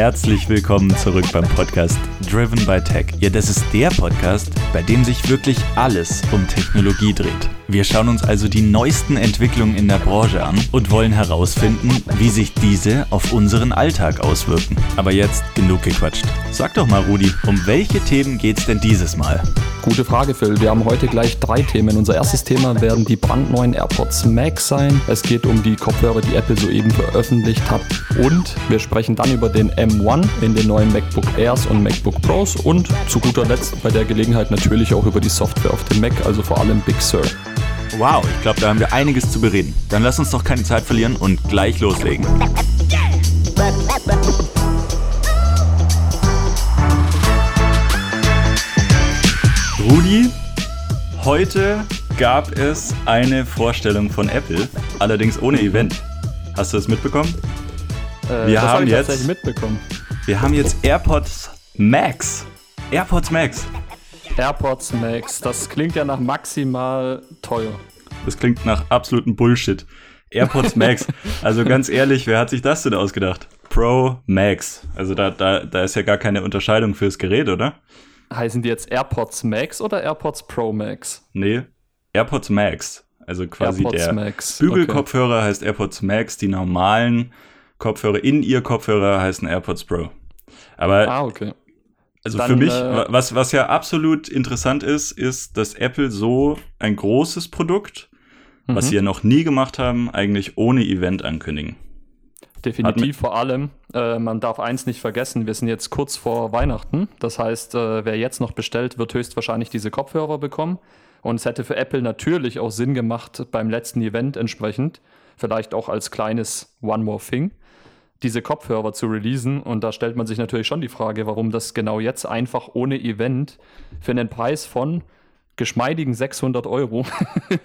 herzlich willkommen zurück beim Podcast Driven by Tech. Ja, das ist der Podcast, bei dem sich wirklich alles um Technologie dreht. Wir schauen uns also die neuesten Entwicklungen in der Branche an und wollen herausfinden, wie sich diese auf unseren Alltag auswirken. Aber jetzt genug gequatscht. Sag doch mal, Rudi, um welche Themen geht's denn dieses Mal? Gute Frage, Phil. Wir haben heute gleich drei Themen. Unser erstes Thema werden die brandneuen AirPods Max sein. Es geht um die Kopfhörer, die Apple soeben veröffentlicht hat. Und wir sprechen dann über den M1 in den neuen MacBook Airs und MacBook Pros. Und zu guter Letzt bei der Gelegenheit natürlich auch über die Software auf dem Mac, also vor allem Big Sur. Wow, ich glaube, da haben wir einiges zu bereden. Dann lass uns doch keine Zeit verlieren und gleich loslegen. Rudi, heute gab es eine Vorstellung von Apple, allerdings ohne Event. Hast du das mitbekommen? Äh, wir haben hab jetzt mitbekommen. Wir haben jetzt AirPods Max. AirPods Max. AirPods Max. Das klingt ja nach maximal teuer. Das klingt nach absolutem Bullshit. AirPods Max. Also ganz ehrlich, wer hat sich das denn ausgedacht? Pro Max. Also da, da, da ist ja gar keine Unterscheidung fürs Gerät, oder? Heißen die jetzt AirPods Max oder AirPods Pro Max? Nee, AirPods Max. Also quasi AirPods der Max. Bügelkopfhörer okay. heißt AirPods Max, die normalen Kopfhörer in ihr Kopfhörer heißen AirPods Pro. Aber ah, okay. Also Dann, für mich, äh, was, was ja absolut interessant ist, ist, dass Apple so ein großes Produkt, mhm. was sie ja noch nie gemacht haben, eigentlich ohne Event ankündigen. Definitiv, vor allem, äh, man darf eins nicht vergessen, wir sind jetzt kurz vor Weihnachten. Das heißt, äh, wer jetzt noch bestellt, wird höchstwahrscheinlich diese Kopfhörer bekommen. Und es hätte für Apple natürlich auch Sinn gemacht, beim letzten Event entsprechend, vielleicht auch als kleines One More Thing, diese Kopfhörer zu releasen. Und da stellt man sich natürlich schon die Frage, warum das genau jetzt einfach ohne Event für einen Preis von geschmeidigen 600 Euro.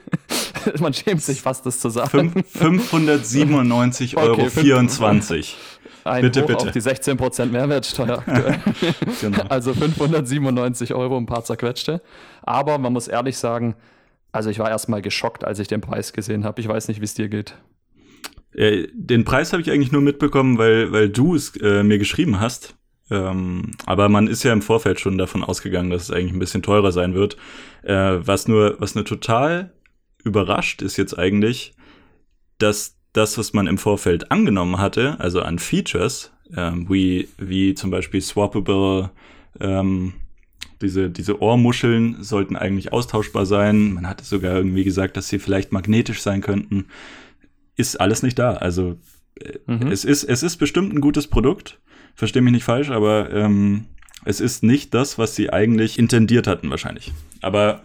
man schämt sich fast, das zu sagen. 597,24 Euro. Okay, 24. Ein bitte, Hoch bitte. auf die 16% Mehrwertsteuer aktuell. genau. Also 597 Euro ein paar zerquetschte. Aber man muss ehrlich sagen, also ich war erstmal geschockt, als ich den Preis gesehen habe. Ich weiß nicht, wie es dir geht. Äh, den Preis habe ich eigentlich nur mitbekommen, weil, weil du es äh, mir geschrieben hast. Ähm, aber man ist ja im Vorfeld schon davon ausgegangen, dass es eigentlich ein bisschen teurer sein wird. Äh, was nur, was nur total überrascht ist jetzt eigentlich, dass das, was man im Vorfeld angenommen hatte, also an Features, ähm, wie, wie zum Beispiel swappable, ähm, diese, diese Ohrmuscheln sollten eigentlich austauschbar sein. Man hatte sogar irgendwie gesagt, dass sie vielleicht magnetisch sein könnten ist alles nicht da. Also äh, mhm. es, ist, es ist bestimmt ein gutes Produkt, verstehe mich nicht falsch, aber ähm, es ist nicht das, was sie eigentlich intendiert hatten wahrscheinlich. Aber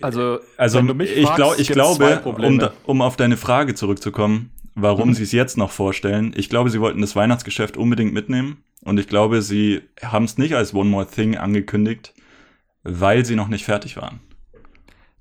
also, also ich, glaub, ich glaube, um, um auf deine Frage zurückzukommen, warum mhm. sie es jetzt noch vorstellen, ich glaube, sie wollten das Weihnachtsgeschäft unbedingt mitnehmen und ich glaube, sie haben es nicht als One More Thing angekündigt, weil sie noch nicht fertig waren.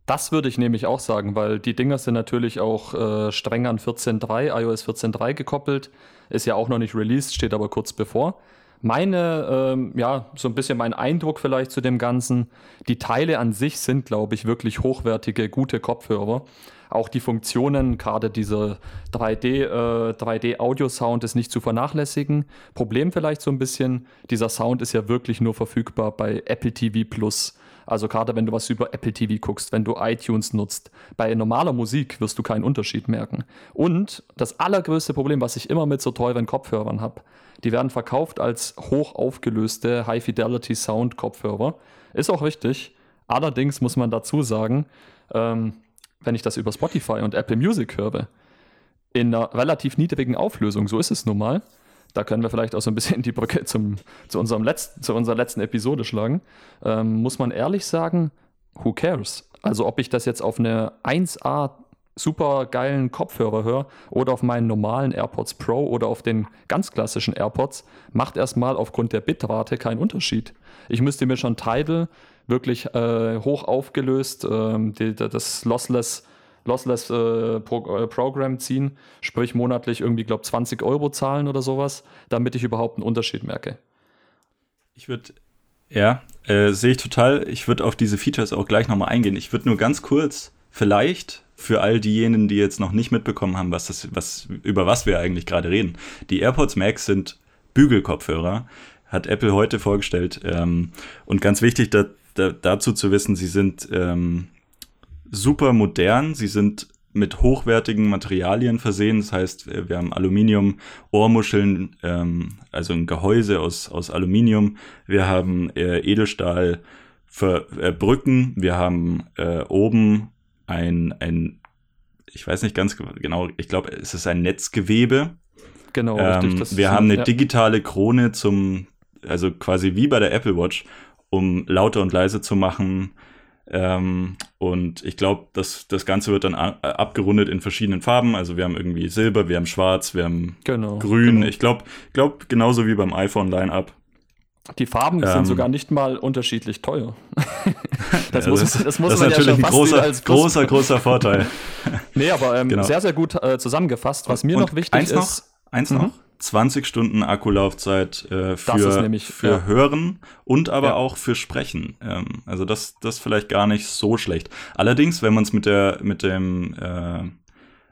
Das würde ich nämlich auch sagen, weil die Dinger sind natürlich auch äh, streng an 14.3, iOS 14.3 gekoppelt. Ist ja auch noch nicht released, steht aber kurz bevor. Meine, ähm, ja, so ein bisschen mein Eindruck vielleicht zu dem Ganzen. Die Teile an sich sind, glaube ich, wirklich hochwertige, gute Kopfhörer. Auch die Funktionen, gerade dieser 3D, äh, 3D-Audio-Sound ist nicht zu vernachlässigen. Problem vielleicht so ein bisschen, dieser Sound ist ja wirklich nur verfügbar bei Apple TV Plus. Also gerade wenn du was über Apple TV guckst, wenn du iTunes nutzt, bei normaler Musik wirst du keinen Unterschied merken. Und das allergrößte Problem, was ich immer mit so teuren Kopfhörern habe, die werden verkauft als hoch aufgelöste High-Fidelity-Sound-Kopfhörer. Ist auch richtig. Allerdings muss man dazu sagen, ähm, wenn ich das über Spotify und Apple Music höre, in einer relativ niedrigen Auflösung, so ist es nun mal, da können wir vielleicht auch so ein bisschen die Brücke zum, zu, unserem letzten, zu unserer letzten Episode schlagen, ähm, muss man ehrlich sagen, who cares? Also ob ich das jetzt auf eine 1A super geilen Kopfhörer höre oder auf meinen normalen AirPods Pro oder auf den ganz klassischen AirPods, macht erstmal aufgrund der Bitrate keinen Unterschied. Ich müsste mir schon Tidal wirklich äh, hoch aufgelöst, ähm, die, das Lossless Lossless äh, Pro äh, Program ziehen, sprich monatlich irgendwie, glaube 20 Euro zahlen oder sowas, damit ich überhaupt einen Unterschied merke. Ich würde, ja, äh, sehe ich total. Ich würde auf diese Features auch gleich nochmal eingehen. Ich würde nur ganz kurz, vielleicht für all diejenigen, die jetzt noch nicht mitbekommen haben, was das, was, über was wir eigentlich gerade reden. Die AirPods Max sind Bügelkopfhörer. Hat Apple heute vorgestellt. Ähm, und ganz wichtig da, da, dazu zu wissen, sie sind ähm, super modern. Sie sind mit hochwertigen Materialien versehen. Das heißt, äh, wir haben Aluminium-Ohrmuscheln, ähm, also ein Gehäuse aus, aus Aluminium. Wir haben äh, Edelstahl für äh, Brücken. Wir haben äh, oben ein, ein, ich weiß nicht ganz genau, ich glaube, es ist ein Netzgewebe. Genau, ähm, richtig. wir haben eine ja. digitale Krone zum, also quasi wie bei der Apple Watch, um lauter und leise zu machen, ähm, und ich glaube, das, das Ganze wird dann abgerundet in verschiedenen Farben. Also wir haben irgendwie Silber, wir haben Schwarz, wir haben genau, Grün. Genau. Ich glaube, glaub, genauso wie beim iPhone-Line-Up. Die Farben ähm, sind sogar nicht mal unterschiedlich teuer. das, ja, muss, das, das muss das man ist natürlich ja ein großer, als großer, großer Vorteil. nee, aber ähm, genau. sehr, sehr gut äh, zusammengefasst. Was mir und noch wichtig eins ist. Noch, eins mhm. noch. 20 Stunden Akkulaufzeit äh, für, nämlich, für ja. Hören und aber ja. auch für Sprechen. Ähm, also das, das vielleicht gar nicht so schlecht. Allerdings, wenn man es mit der, mit dem, äh,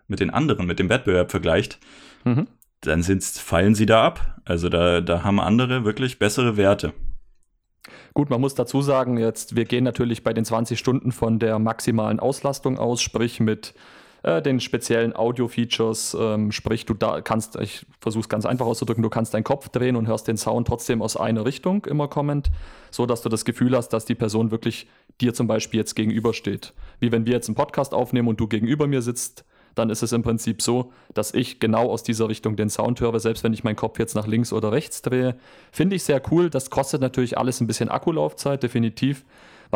mit den anderen, mit dem Wettbewerb vergleicht, mhm. dann sind's, fallen sie da ab. Also da, da haben andere wirklich bessere Werte. Gut, man muss dazu sagen, jetzt, wir gehen natürlich bei den 20 Stunden von der maximalen Auslastung aus, sprich mit äh, den speziellen Audio-Features. Ähm, sprich, du da kannst, ich versuche es ganz einfach auszudrücken, du kannst deinen Kopf drehen und hörst den Sound trotzdem aus einer Richtung immer kommend, so dass du das Gefühl hast, dass die Person wirklich dir zum Beispiel jetzt gegenübersteht. Wie wenn wir jetzt einen Podcast aufnehmen und du gegenüber mir sitzt, dann ist es im Prinzip so, dass ich genau aus dieser Richtung den Sound höre, selbst wenn ich meinen Kopf jetzt nach links oder rechts drehe. Finde ich sehr cool. Das kostet natürlich alles ein bisschen Akkulaufzeit, definitiv.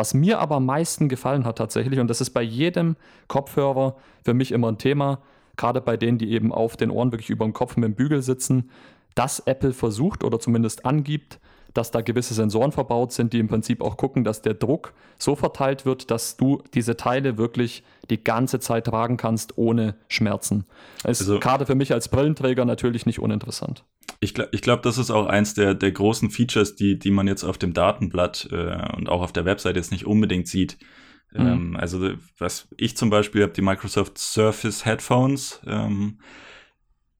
Was mir aber am meisten gefallen hat tatsächlich, und das ist bei jedem Kopfhörer für mich immer ein Thema, gerade bei denen, die eben auf den Ohren wirklich über dem Kopf mit dem Bügel sitzen, dass Apple versucht oder zumindest angibt, dass da gewisse Sensoren verbaut sind, die im Prinzip auch gucken, dass der Druck so verteilt wird, dass du diese Teile wirklich die ganze Zeit tragen kannst ohne Schmerzen. Ist also, gerade für mich als Brillenträger natürlich nicht uninteressant. Ich glaube, ich glaub, das ist auch eins der, der großen Features, die, die man jetzt auf dem Datenblatt äh, und auch auf der Website jetzt nicht unbedingt sieht. Mhm. Ähm, also was ich zum Beispiel habe, die Microsoft Surface Headphones. Ähm,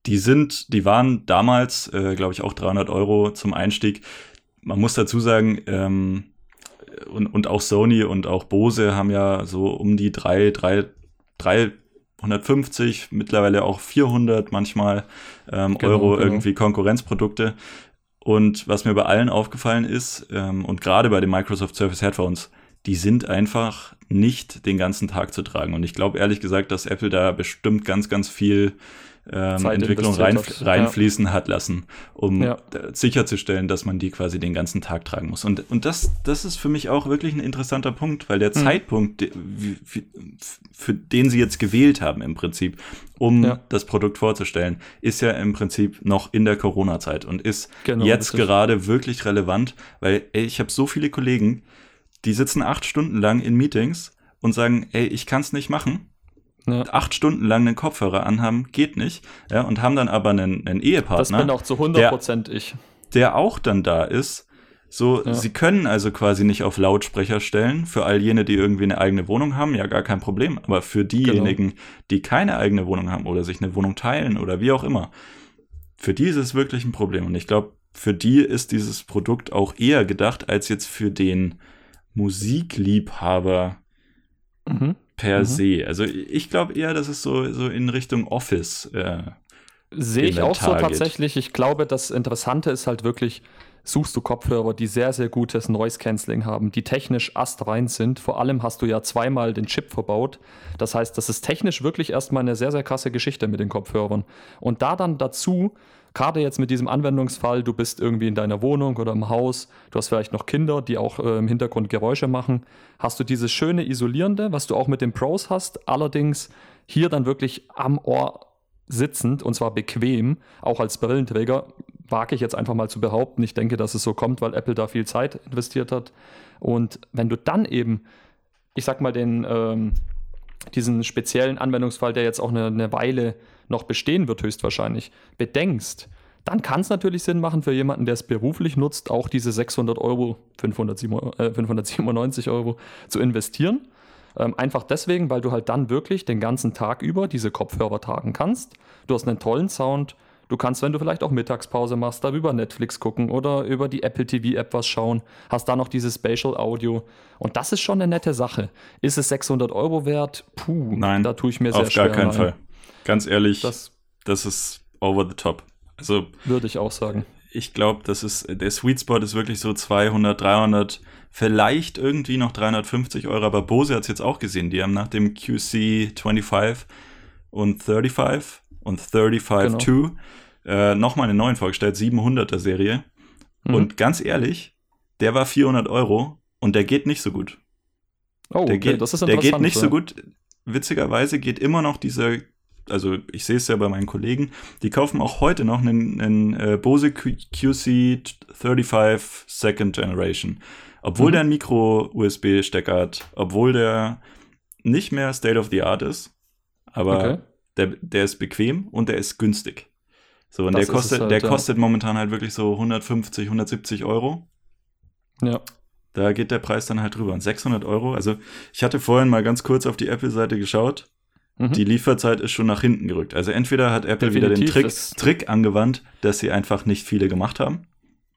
die sind, die waren damals, äh, glaube ich, auch 300 Euro zum Einstieg. Man muss dazu sagen, ähm, und, und auch Sony und auch Bose haben ja so um die drei, drei, drei 150, mittlerweile auch 400 manchmal ähm, genau, Euro genau. irgendwie Konkurrenzprodukte. Und was mir bei allen aufgefallen ist, ähm, und gerade bei den Microsoft Surface Headphones, die sind einfach nicht den ganzen Tag zu tragen. Und ich glaube ehrlich gesagt, dass Apple da bestimmt ganz, ganz viel ähm, Entwicklung rein, reinfließen ja. hat lassen, um ja. sicherzustellen, dass man die quasi den ganzen Tag tragen muss. Und, und das, das ist für mich auch wirklich ein interessanter Punkt, weil der mhm. Zeitpunkt, für den sie jetzt gewählt haben im Prinzip, um ja. das Produkt vorzustellen, ist ja im Prinzip noch in der Corona-Zeit und ist genau, jetzt gerade wirklich relevant, weil ey, ich habe so viele Kollegen, die sitzen acht Stunden lang in Meetings und sagen, ey, ich kann es nicht machen ja. acht Stunden lang einen Kopfhörer anhaben, geht nicht. Ja, und haben dann aber einen, einen Ehepartner. Das bin auch zu 100 Prozent ich. Der auch dann da ist. So, ja. sie können also quasi nicht auf Lautsprecher stellen. Für all jene, die irgendwie eine eigene Wohnung haben, ja, gar kein Problem. Aber für diejenigen, genau. die keine eigene Wohnung haben oder sich eine Wohnung teilen oder wie auch immer, für die ist es wirklich ein Problem. Und ich glaube, für die ist dieses Produkt auch eher gedacht als jetzt für den Musikliebhaber. Mhm per mhm. se. Also ich glaube eher, dass es so, so in Richtung Office. Äh, Sehe ich auch so tatsächlich. Ich glaube, das Interessante ist halt wirklich, suchst du Kopfhörer, die sehr, sehr gutes Noise Cancelling haben, die technisch astrein sind. Vor allem hast du ja zweimal den Chip verbaut. Das heißt, das ist technisch wirklich erstmal eine sehr, sehr krasse Geschichte mit den Kopfhörern. Und da dann dazu gerade jetzt mit diesem Anwendungsfall, du bist irgendwie in deiner Wohnung oder im Haus, du hast vielleicht noch Kinder, die auch äh, im Hintergrund Geräusche machen, hast du dieses schöne Isolierende, was du auch mit den Pros hast, allerdings hier dann wirklich am Ohr sitzend und zwar bequem, auch als Brillenträger, wage ich jetzt einfach mal zu behaupten. Ich denke, dass es so kommt, weil Apple da viel Zeit investiert hat. Und wenn du dann eben, ich sag mal, den, ähm, diesen speziellen Anwendungsfall, der jetzt auch eine, eine Weile noch bestehen wird, höchstwahrscheinlich, bedenkst, dann kann es natürlich Sinn machen für jemanden, der es beruflich nutzt, auch diese 600 Euro, 597 äh, Euro zu investieren. Ähm, einfach deswegen, weil du halt dann wirklich den ganzen Tag über diese Kopfhörer tragen kannst. Du hast einen tollen Sound, Du kannst, wenn du vielleicht auch Mittagspause machst, darüber Netflix gucken oder über die Apple TV App was schauen. Hast da noch dieses Spatial Audio. Und das ist schon eine nette Sache. Ist es 600 Euro wert? Puh, Nein, da tue ich mir sehr schwer. Auf gar keinen rein. Fall. Ganz ehrlich, das, das ist over the top. Also würde ich auch sagen. Ich glaube, das ist der Sweet Spot ist wirklich so 200, 300, vielleicht irgendwie noch 350 Euro. Aber Bose hat es jetzt auch gesehen. Die haben nach dem QC 25 und 35 und 35 genau. 2 äh, nochmal einen neuen vorgestellt, 700er Serie. Mhm. Und ganz ehrlich, der war 400 Euro und der geht nicht so gut. Oh, der okay, geht, das ist Der geht nicht so gut. Witzigerweise geht immer noch dieser, also ich sehe es ja bei meinen Kollegen, die kaufen auch heute noch einen, einen äh, Bose QC 35 Second Generation. Obwohl mhm. der ein Micro-USB-Stecker hat, obwohl der nicht mehr State of the Art ist, aber okay. der, der ist bequem und der ist günstig. So, und das der kostet, halt, der kostet momentan halt wirklich so 150, 170 Euro. Ja. Da geht der Preis dann halt drüber. Und 600 Euro, also ich hatte vorhin mal ganz kurz auf die Apple-Seite geschaut. Mhm. Die Lieferzeit ist schon nach hinten gerückt. Also entweder hat Apple Definitiv wieder den Trick, Trick angewandt, dass sie einfach nicht viele gemacht haben.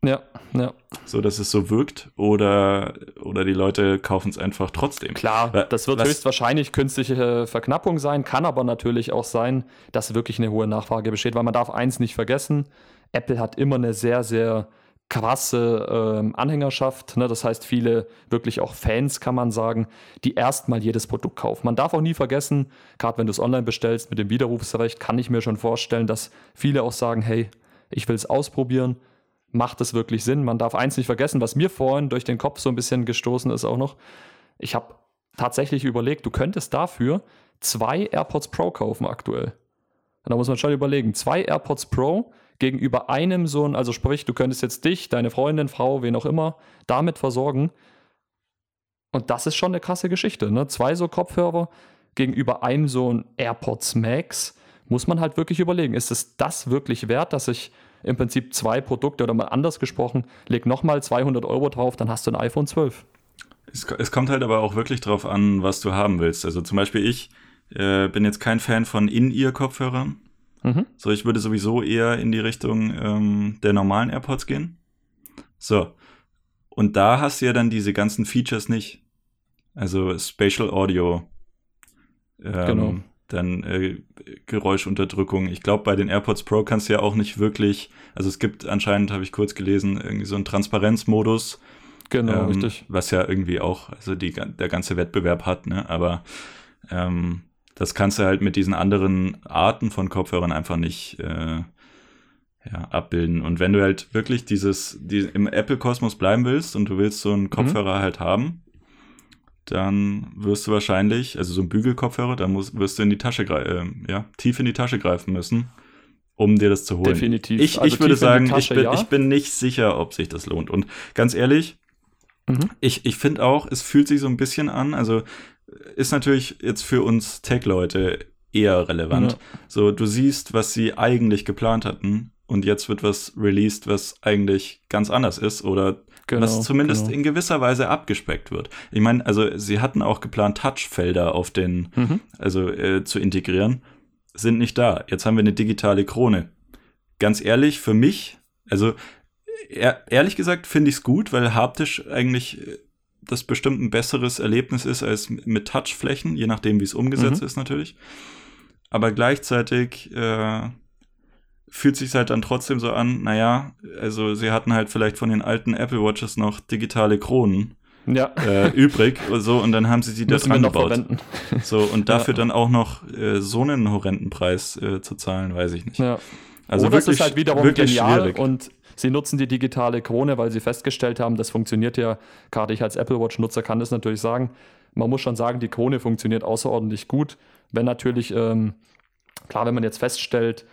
Ja, ja. So, dass es so wirkt oder, oder die Leute kaufen es einfach trotzdem. Klar, das wird Was, höchstwahrscheinlich künstliche Verknappung sein, kann aber natürlich auch sein, dass wirklich eine hohe Nachfrage besteht, weil man darf eins nicht vergessen, Apple hat immer eine sehr, sehr krasse ähm, Anhängerschaft. Ne? Das heißt, viele wirklich auch Fans, kann man sagen, die erstmal jedes Produkt kaufen. Man darf auch nie vergessen, gerade wenn du es online bestellst mit dem Widerrufsrecht, kann ich mir schon vorstellen, dass viele auch sagen, hey, ich will es ausprobieren macht es wirklich Sinn? Man darf eins nicht vergessen, was mir vorhin durch den Kopf so ein bisschen gestoßen ist auch noch. Ich habe tatsächlich überlegt, du könntest dafür zwei AirPods Pro kaufen aktuell. Und da muss man schon überlegen, zwei AirPods Pro gegenüber einem so ein, also sprich, du könntest jetzt dich, deine Freundin, Frau, wen auch immer, damit versorgen. Und das ist schon eine krasse Geschichte. Ne? Zwei so Kopfhörer gegenüber einem so ein AirPods Max muss man halt wirklich überlegen, ist es das wirklich wert, dass ich im Prinzip zwei Produkte oder mal anders gesprochen, leg nochmal 200 Euro drauf, dann hast du ein iPhone 12. Es, es, kommt halt aber auch wirklich drauf an, was du haben willst. Also zum Beispiel ich äh, bin jetzt kein Fan von In-Ear-Kopfhörern. Mhm. So, ich würde sowieso eher in die Richtung ähm, der normalen AirPods gehen. So. Und da hast du ja dann diese ganzen Features nicht. Also Spatial Audio. Ähm, genau dann äh, Geräuschunterdrückung. Ich glaube, bei den AirPods Pro kannst du ja auch nicht wirklich, also es gibt anscheinend, habe ich kurz gelesen, irgendwie so einen Transparenzmodus. Genau, ähm, richtig. Was ja irgendwie auch, also die, der ganze Wettbewerb hat, ne? Aber ähm, das kannst du halt mit diesen anderen Arten von Kopfhörern einfach nicht äh, ja, abbilden. Und wenn du halt wirklich dieses, die, im Apple-Kosmos bleiben willst und du willst so einen mhm. Kopfhörer mhm. halt haben, dann wirst du wahrscheinlich, also so ein Bügelkopfhörer, dann musst, wirst du in die Tasche äh, ja, tief in die Tasche greifen müssen, um dir das zu holen. Definitiv. Ich, also ich würde sagen, Tasche, ich, bin, ja. ich bin nicht sicher, ob sich das lohnt. Und ganz ehrlich, mhm. ich, ich finde auch, es fühlt sich so ein bisschen an, also ist natürlich jetzt für uns Tech-Leute eher relevant. Ja. So, du siehst, was sie eigentlich geplant hatten und jetzt wird was released, was eigentlich ganz anders ist oder genau, was zumindest genau. in gewisser Weise abgespeckt wird. Ich meine, also sie hatten auch geplant, Touchfelder auf den, mhm. also äh, zu integrieren, sind nicht da. Jetzt haben wir eine digitale Krone. Ganz ehrlich, für mich, also ehr, ehrlich gesagt finde ich es gut, weil haptisch eigentlich äh, das bestimmt ein besseres Erlebnis ist als mit Touchflächen, je nachdem, wie es umgesetzt mhm. ist natürlich. Aber gleichzeitig äh, fühlt sich halt dann trotzdem so an, naja, also sie hatten halt vielleicht von den alten Apple Watches noch digitale Kronen ja. äh, übrig so und dann haben sie sie da dran gebaut. So und dafür ja. dann auch noch äh, so einen horrenden Preis äh, zu zahlen, weiß ich nicht. Ja. Also Oder wirklich, ist halt wiederum wirklich genial schwierig. und sie nutzen die digitale Krone, weil sie festgestellt haben, das funktioniert ja, gerade ich als Apple Watch Nutzer kann das natürlich sagen, man muss schon sagen, die Krone funktioniert außerordentlich gut, wenn natürlich ähm, klar, wenn man jetzt feststellt,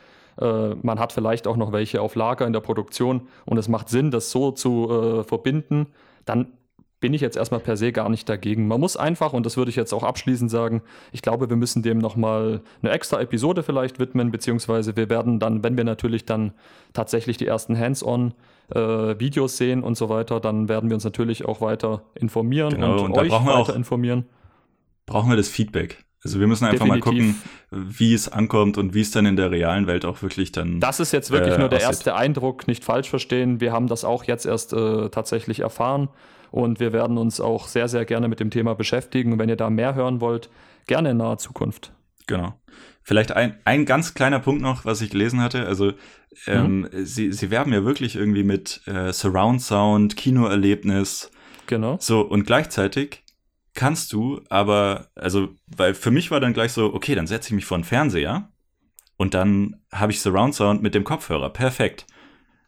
äh, man hat vielleicht auch noch welche auf Lager in der Produktion und es macht Sinn, das so zu äh, verbinden, dann bin ich jetzt erstmal per se gar nicht dagegen. Man muss einfach, und das würde ich jetzt auch abschließend sagen, ich glaube, wir müssen dem nochmal eine extra Episode vielleicht widmen, beziehungsweise wir werden dann, wenn wir natürlich dann tatsächlich die ersten Hands-on äh, Videos sehen und so weiter, dann werden wir uns natürlich auch weiter informieren genau, und, und euch weiter auch, informieren. Brauchen wir das Feedback. Also wir müssen einfach Definitiv. mal gucken, wie es ankommt und wie es dann in der realen Welt auch wirklich dann. Das ist jetzt wirklich äh, nur der aussieht. erste Eindruck, nicht falsch verstehen. Wir haben das auch jetzt erst äh, tatsächlich erfahren und wir werden uns auch sehr, sehr gerne mit dem Thema beschäftigen. Und wenn ihr da mehr hören wollt, gerne in naher Zukunft. Genau. Vielleicht ein, ein ganz kleiner Punkt noch, was ich gelesen hatte. Also ähm, mhm. sie, sie werben ja wirklich irgendwie mit äh, Surround Sound, Kinoerlebnis. Genau. So, und gleichzeitig kannst du aber, also, weil für mich war dann gleich so, okay, dann setze ich mich vor den Fernseher und dann habe ich Surround Sound mit dem Kopfhörer. Perfekt.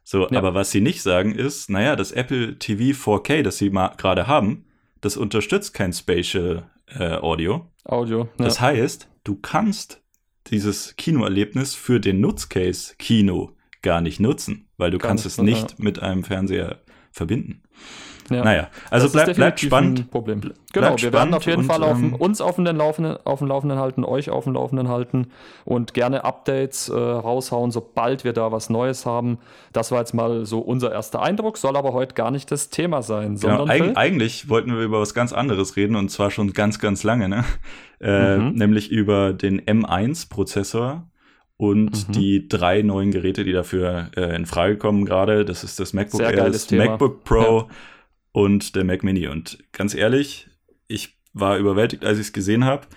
So, ja. aber was sie nicht sagen ist, naja, das Apple TV 4K, das sie gerade haben, das unterstützt kein Spatial äh, Audio. Audio. Ja. Das heißt, du kannst dieses Kinoerlebnis für den Nutzcase Kino gar nicht nutzen, weil du gar kannst nicht, es nicht ja. mit einem Fernseher verbinden. Ja. Naja, also bleib, bleibt spannend. Problem. Genau, wir werden auf jeden und, Fall auf, ähm, uns auf, den Laufenden, auf dem Laufenden halten, euch auf dem Laufenden halten und gerne Updates äh, raushauen, sobald wir da was Neues haben. Das war jetzt mal so unser erster Eindruck, soll aber heute gar nicht das Thema sein. Genau, eig eigentlich wollten wir über was ganz anderes reden und zwar schon ganz, ganz lange, ne? Äh, mhm. nämlich über den M1-Prozessor und mhm. die drei neuen Geräte, die dafür äh, in Frage kommen gerade. Das ist das MacBook Air, das MacBook Pro. Ja und der Mac Mini. Und ganz ehrlich, ich war überwältigt, als ich es gesehen habe.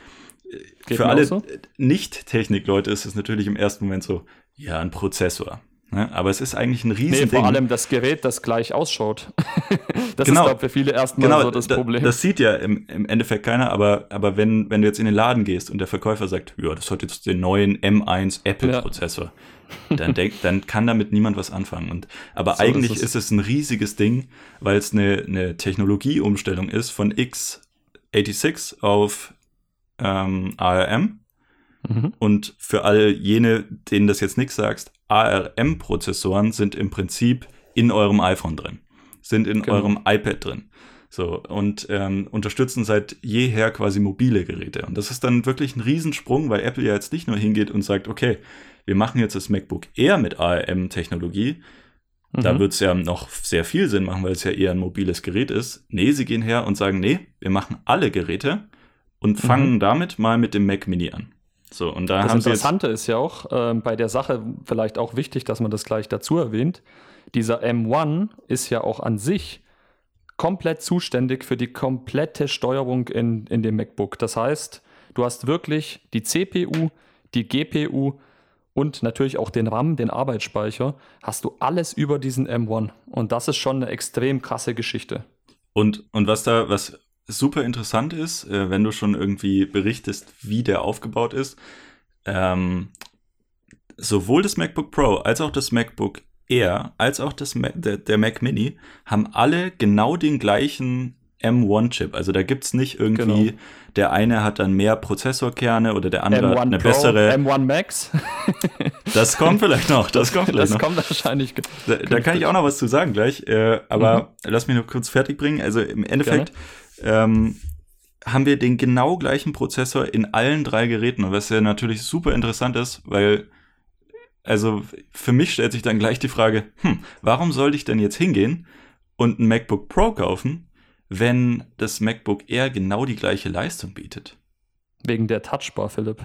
Für alle so? Nicht-Technik-Leute ist es natürlich im ersten Moment so, ja, ein Prozessor. Ne? Aber es ist eigentlich ein riesen nee, vor allem das Gerät, das gleich ausschaut. das genau, ist, glaube für viele erstmal genau, so das Problem. Das sieht ja im, im Endeffekt keiner, aber, aber wenn, wenn du jetzt in den Laden gehst und der Verkäufer sagt, ja, das hat jetzt den neuen M1 Apple-Prozessor, ja. dann, denk, dann kann damit niemand was anfangen. Und, aber so, eigentlich ist, ist, es ein riesiges Ding, weil es eine, eine Technologieumstellung ist von x86 auf ähm, ARM. Mhm. Und für all jene, denen das jetzt nichts sagst, ARM-Prozessoren sind im Prinzip in eurem iPhone drin, sind in genau. eurem iPad drin. So, und ähm, unterstützen seit jeher quasi mobile Geräte. Und das ist dann wirklich ein Riesensprung, weil Apple ja jetzt nicht nur hingeht und sagt, okay, wir machen jetzt das MacBook eher mit ARM-Technologie. Mhm. Da wird es ja noch sehr viel Sinn machen, weil es ja eher ein mobiles Gerät ist. Nee, sie gehen her und sagen, nee, wir machen alle Geräte und fangen mhm. damit mal mit dem Mac Mini an. So, und da das haben Interessante ist ja auch äh, bei der Sache vielleicht auch wichtig, dass man das gleich dazu erwähnt. Dieser M1 ist ja auch an sich komplett zuständig für die komplette Steuerung in, in dem MacBook. Das heißt, du hast wirklich die CPU, die GPU und natürlich auch den RAM, den Arbeitsspeicher, hast du alles über diesen M1. Und das ist schon eine extrem krasse Geschichte. Und, und was da, was super interessant ist, äh, wenn du schon irgendwie berichtest, wie der aufgebaut ist. Ähm, sowohl das MacBook Pro als auch das MacBook Air als auch das Mac, der, der Mac Mini haben alle genau den gleichen M1-Chip. Also da gibt es nicht irgendwie, genau. der eine hat dann mehr Prozessorkerne oder der andere M1 hat eine Pro, bessere. M1 Max. das kommt vielleicht noch. Das kommt vielleicht das noch. kommt wahrscheinlich. Da, da, kann ich auch noch was zu sagen gleich. Äh, aber mhm. lass mich noch kurz fertig bringen. Also im Endeffekt ähm, haben wir den genau gleichen Prozessor in allen drei Geräten. Und was ja natürlich super interessant ist, weil, also für mich stellt sich dann gleich die Frage, hm, warum sollte ich denn jetzt hingehen und ein MacBook Pro kaufen, wenn das MacBook Air genau die gleiche Leistung bietet? Wegen der Touchbar, Philipp.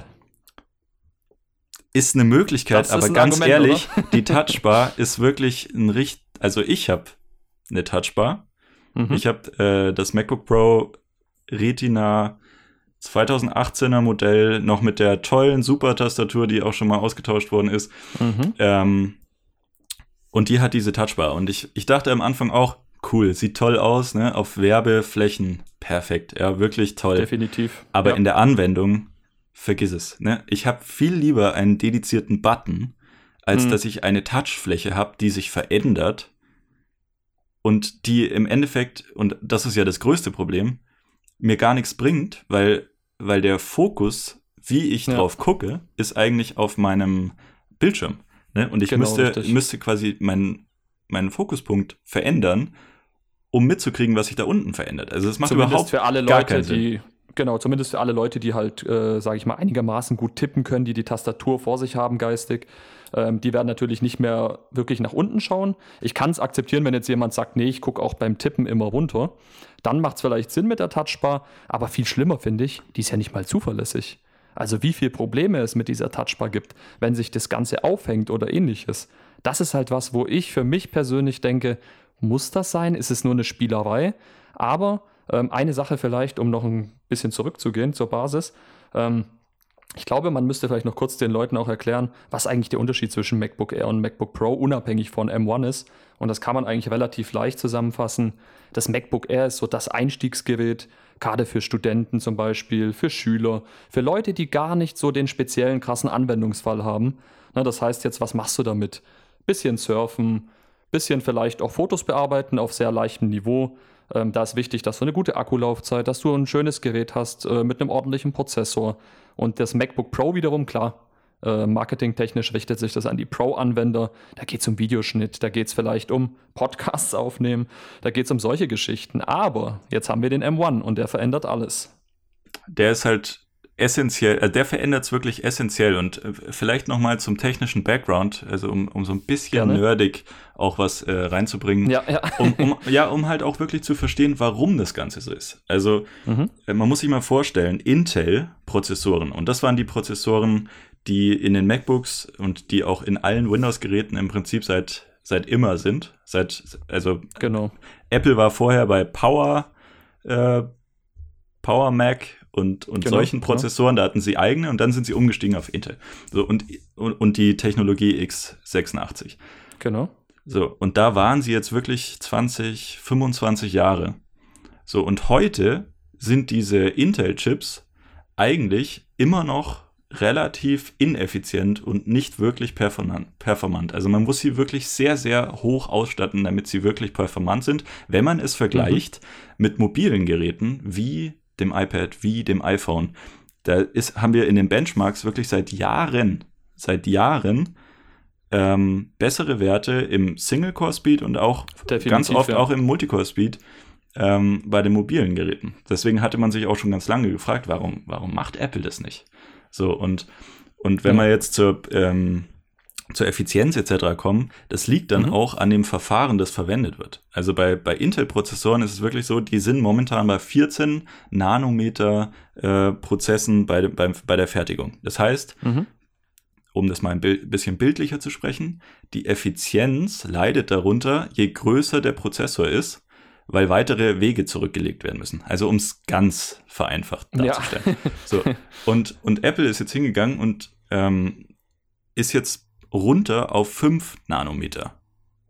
Ist eine Möglichkeit, aber ganz Argument, ehrlich, die Touchbar ist wirklich ein richtig, also ich habe eine Touchbar Mhm. Ich habe äh, das MacBook Pro Retina 2018er Modell noch mit der tollen Super-Tastatur, die auch schon mal ausgetauscht worden ist. Mhm. Ähm, und die hat diese Touchbar. Und ich, ich dachte am Anfang auch, cool, sieht toll aus, ne? Auf Werbeflächen perfekt. Ja, wirklich toll. Definitiv. Aber ja. in der Anwendung, vergiss es. Ne? Ich habe viel lieber einen dedizierten Button, als mhm. dass ich eine Touchfläche habe, die sich verändert und die im Endeffekt, und das ist ja das größte Problem, mir gar nichts bringt, weil, weil der Fokus, wie ich ja. drauf gucke, ist eigentlich auf meinem Bildschirm. Ne? Und ich genau, müsste, müsste quasi meinen, meinen Fokuspunkt verändern, um mitzukriegen, was sich da unten verändert. Also es macht Zumindest überhaupt für alle Leute, die Genau, zumindest für alle Leute, die halt, äh, sage ich mal, einigermaßen gut tippen können, die die Tastatur vor sich haben geistig. Ähm, die werden natürlich nicht mehr wirklich nach unten schauen. Ich kann es akzeptieren, wenn jetzt jemand sagt, nee, ich gucke auch beim Tippen immer runter. Dann macht es vielleicht Sinn mit der Touchbar, aber viel schlimmer finde ich, die ist ja nicht mal zuverlässig. Also wie viele Probleme es mit dieser Touchbar gibt, wenn sich das Ganze aufhängt oder ähnliches. Das ist halt was, wo ich für mich persönlich denke, muss das sein? Ist es nur eine Spielerei? Aber ähm, eine Sache vielleicht, um noch ein bisschen zurückzugehen zur Basis. Ähm, ich glaube, man müsste vielleicht noch kurz den Leuten auch erklären, was eigentlich der Unterschied zwischen MacBook Air und MacBook Pro unabhängig von M1 ist. Und das kann man eigentlich relativ leicht zusammenfassen. Das MacBook Air ist so das Einstiegsgerät, gerade für Studenten zum Beispiel, für Schüler, für Leute, die gar nicht so den speziellen krassen Anwendungsfall haben. Na, das heißt jetzt, was machst du damit? Bisschen surfen, bisschen vielleicht auch Fotos bearbeiten auf sehr leichtem Niveau, ähm, da ist wichtig, dass du eine gute Akkulaufzeit, dass du ein schönes Gerät hast äh, mit einem ordentlichen Prozessor. Und das MacBook Pro wiederum, klar, äh, marketingtechnisch richtet sich das an die Pro-Anwender. Da geht es um Videoschnitt, da geht es vielleicht um Podcasts aufnehmen, da geht es um solche Geschichten. Aber jetzt haben wir den M1 und der verändert alles. Der ist halt essentiell, also der verändert es wirklich essentiell und äh, vielleicht nochmal zum technischen Background, also um, um so ein bisschen Gerne. nerdig auch was äh, reinzubringen, ja, ja. Um, um, ja, um halt auch wirklich zu verstehen, warum das Ganze so ist. Also mhm. äh, man muss sich mal vorstellen, Intel-Prozessoren und das waren die Prozessoren, die in den MacBooks und die auch in allen Windows-Geräten im Prinzip seit seit immer sind, seit also genau. Apple war vorher bei Power äh, Power Mac und, und genau, solchen Prozessoren, genau. da hatten sie eigene und dann sind sie umgestiegen auf Intel. So, und, und, und die Technologie x86. Genau. So, und da waren sie jetzt wirklich 20, 25 Jahre. So, und heute sind diese Intel-Chips eigentlich immer noch relativ ineffizient und nicht wirklich performant. Also man muss sie wirklich sehr, sehr hoch ausstatten, damit sie wirklich performant sind, wenn man es vergleicht mhm. mit mobilen Geräten wie dem iPad wie dem iPhone. Da ist, haben wir in den Benchmarks wirklich seit Jahren, seit Jahren ähm, bessere Werte im Single-Core-Speed und auch Definitiv, ganz oft ja. auch im Multicore-Speed ähm, bei den mobilen Geräten. Deswegen hatte man sich auch schon ganz lange gefragt, warum, warum macht Apple das nicht? So, und, und wenn ja. man jetzt zur ähm, zur Effizienz etc. kommen, das liegt dann mhm. auch an dem Verfahren, das verwendet wird. Also bei, bei Intel-Prozessoren ist es wirklich so, die sind momentan bei 14 Nanometer äh, Prozessen bei, bei, bei der Fertigung. Das heißt, mhm. um das mal ein bisschen bildlicher zu sprechen, die Effizienz leidet darunter, je größer der Prozessor ist, weil weitere Wege zurückgelegt werden müssen. Also um es ganz vereinfacht darzustellen. Ja. so. und, und Apple ist jetzt hingegangen und ähm, ist jetzt runter auf 5 Nanometer.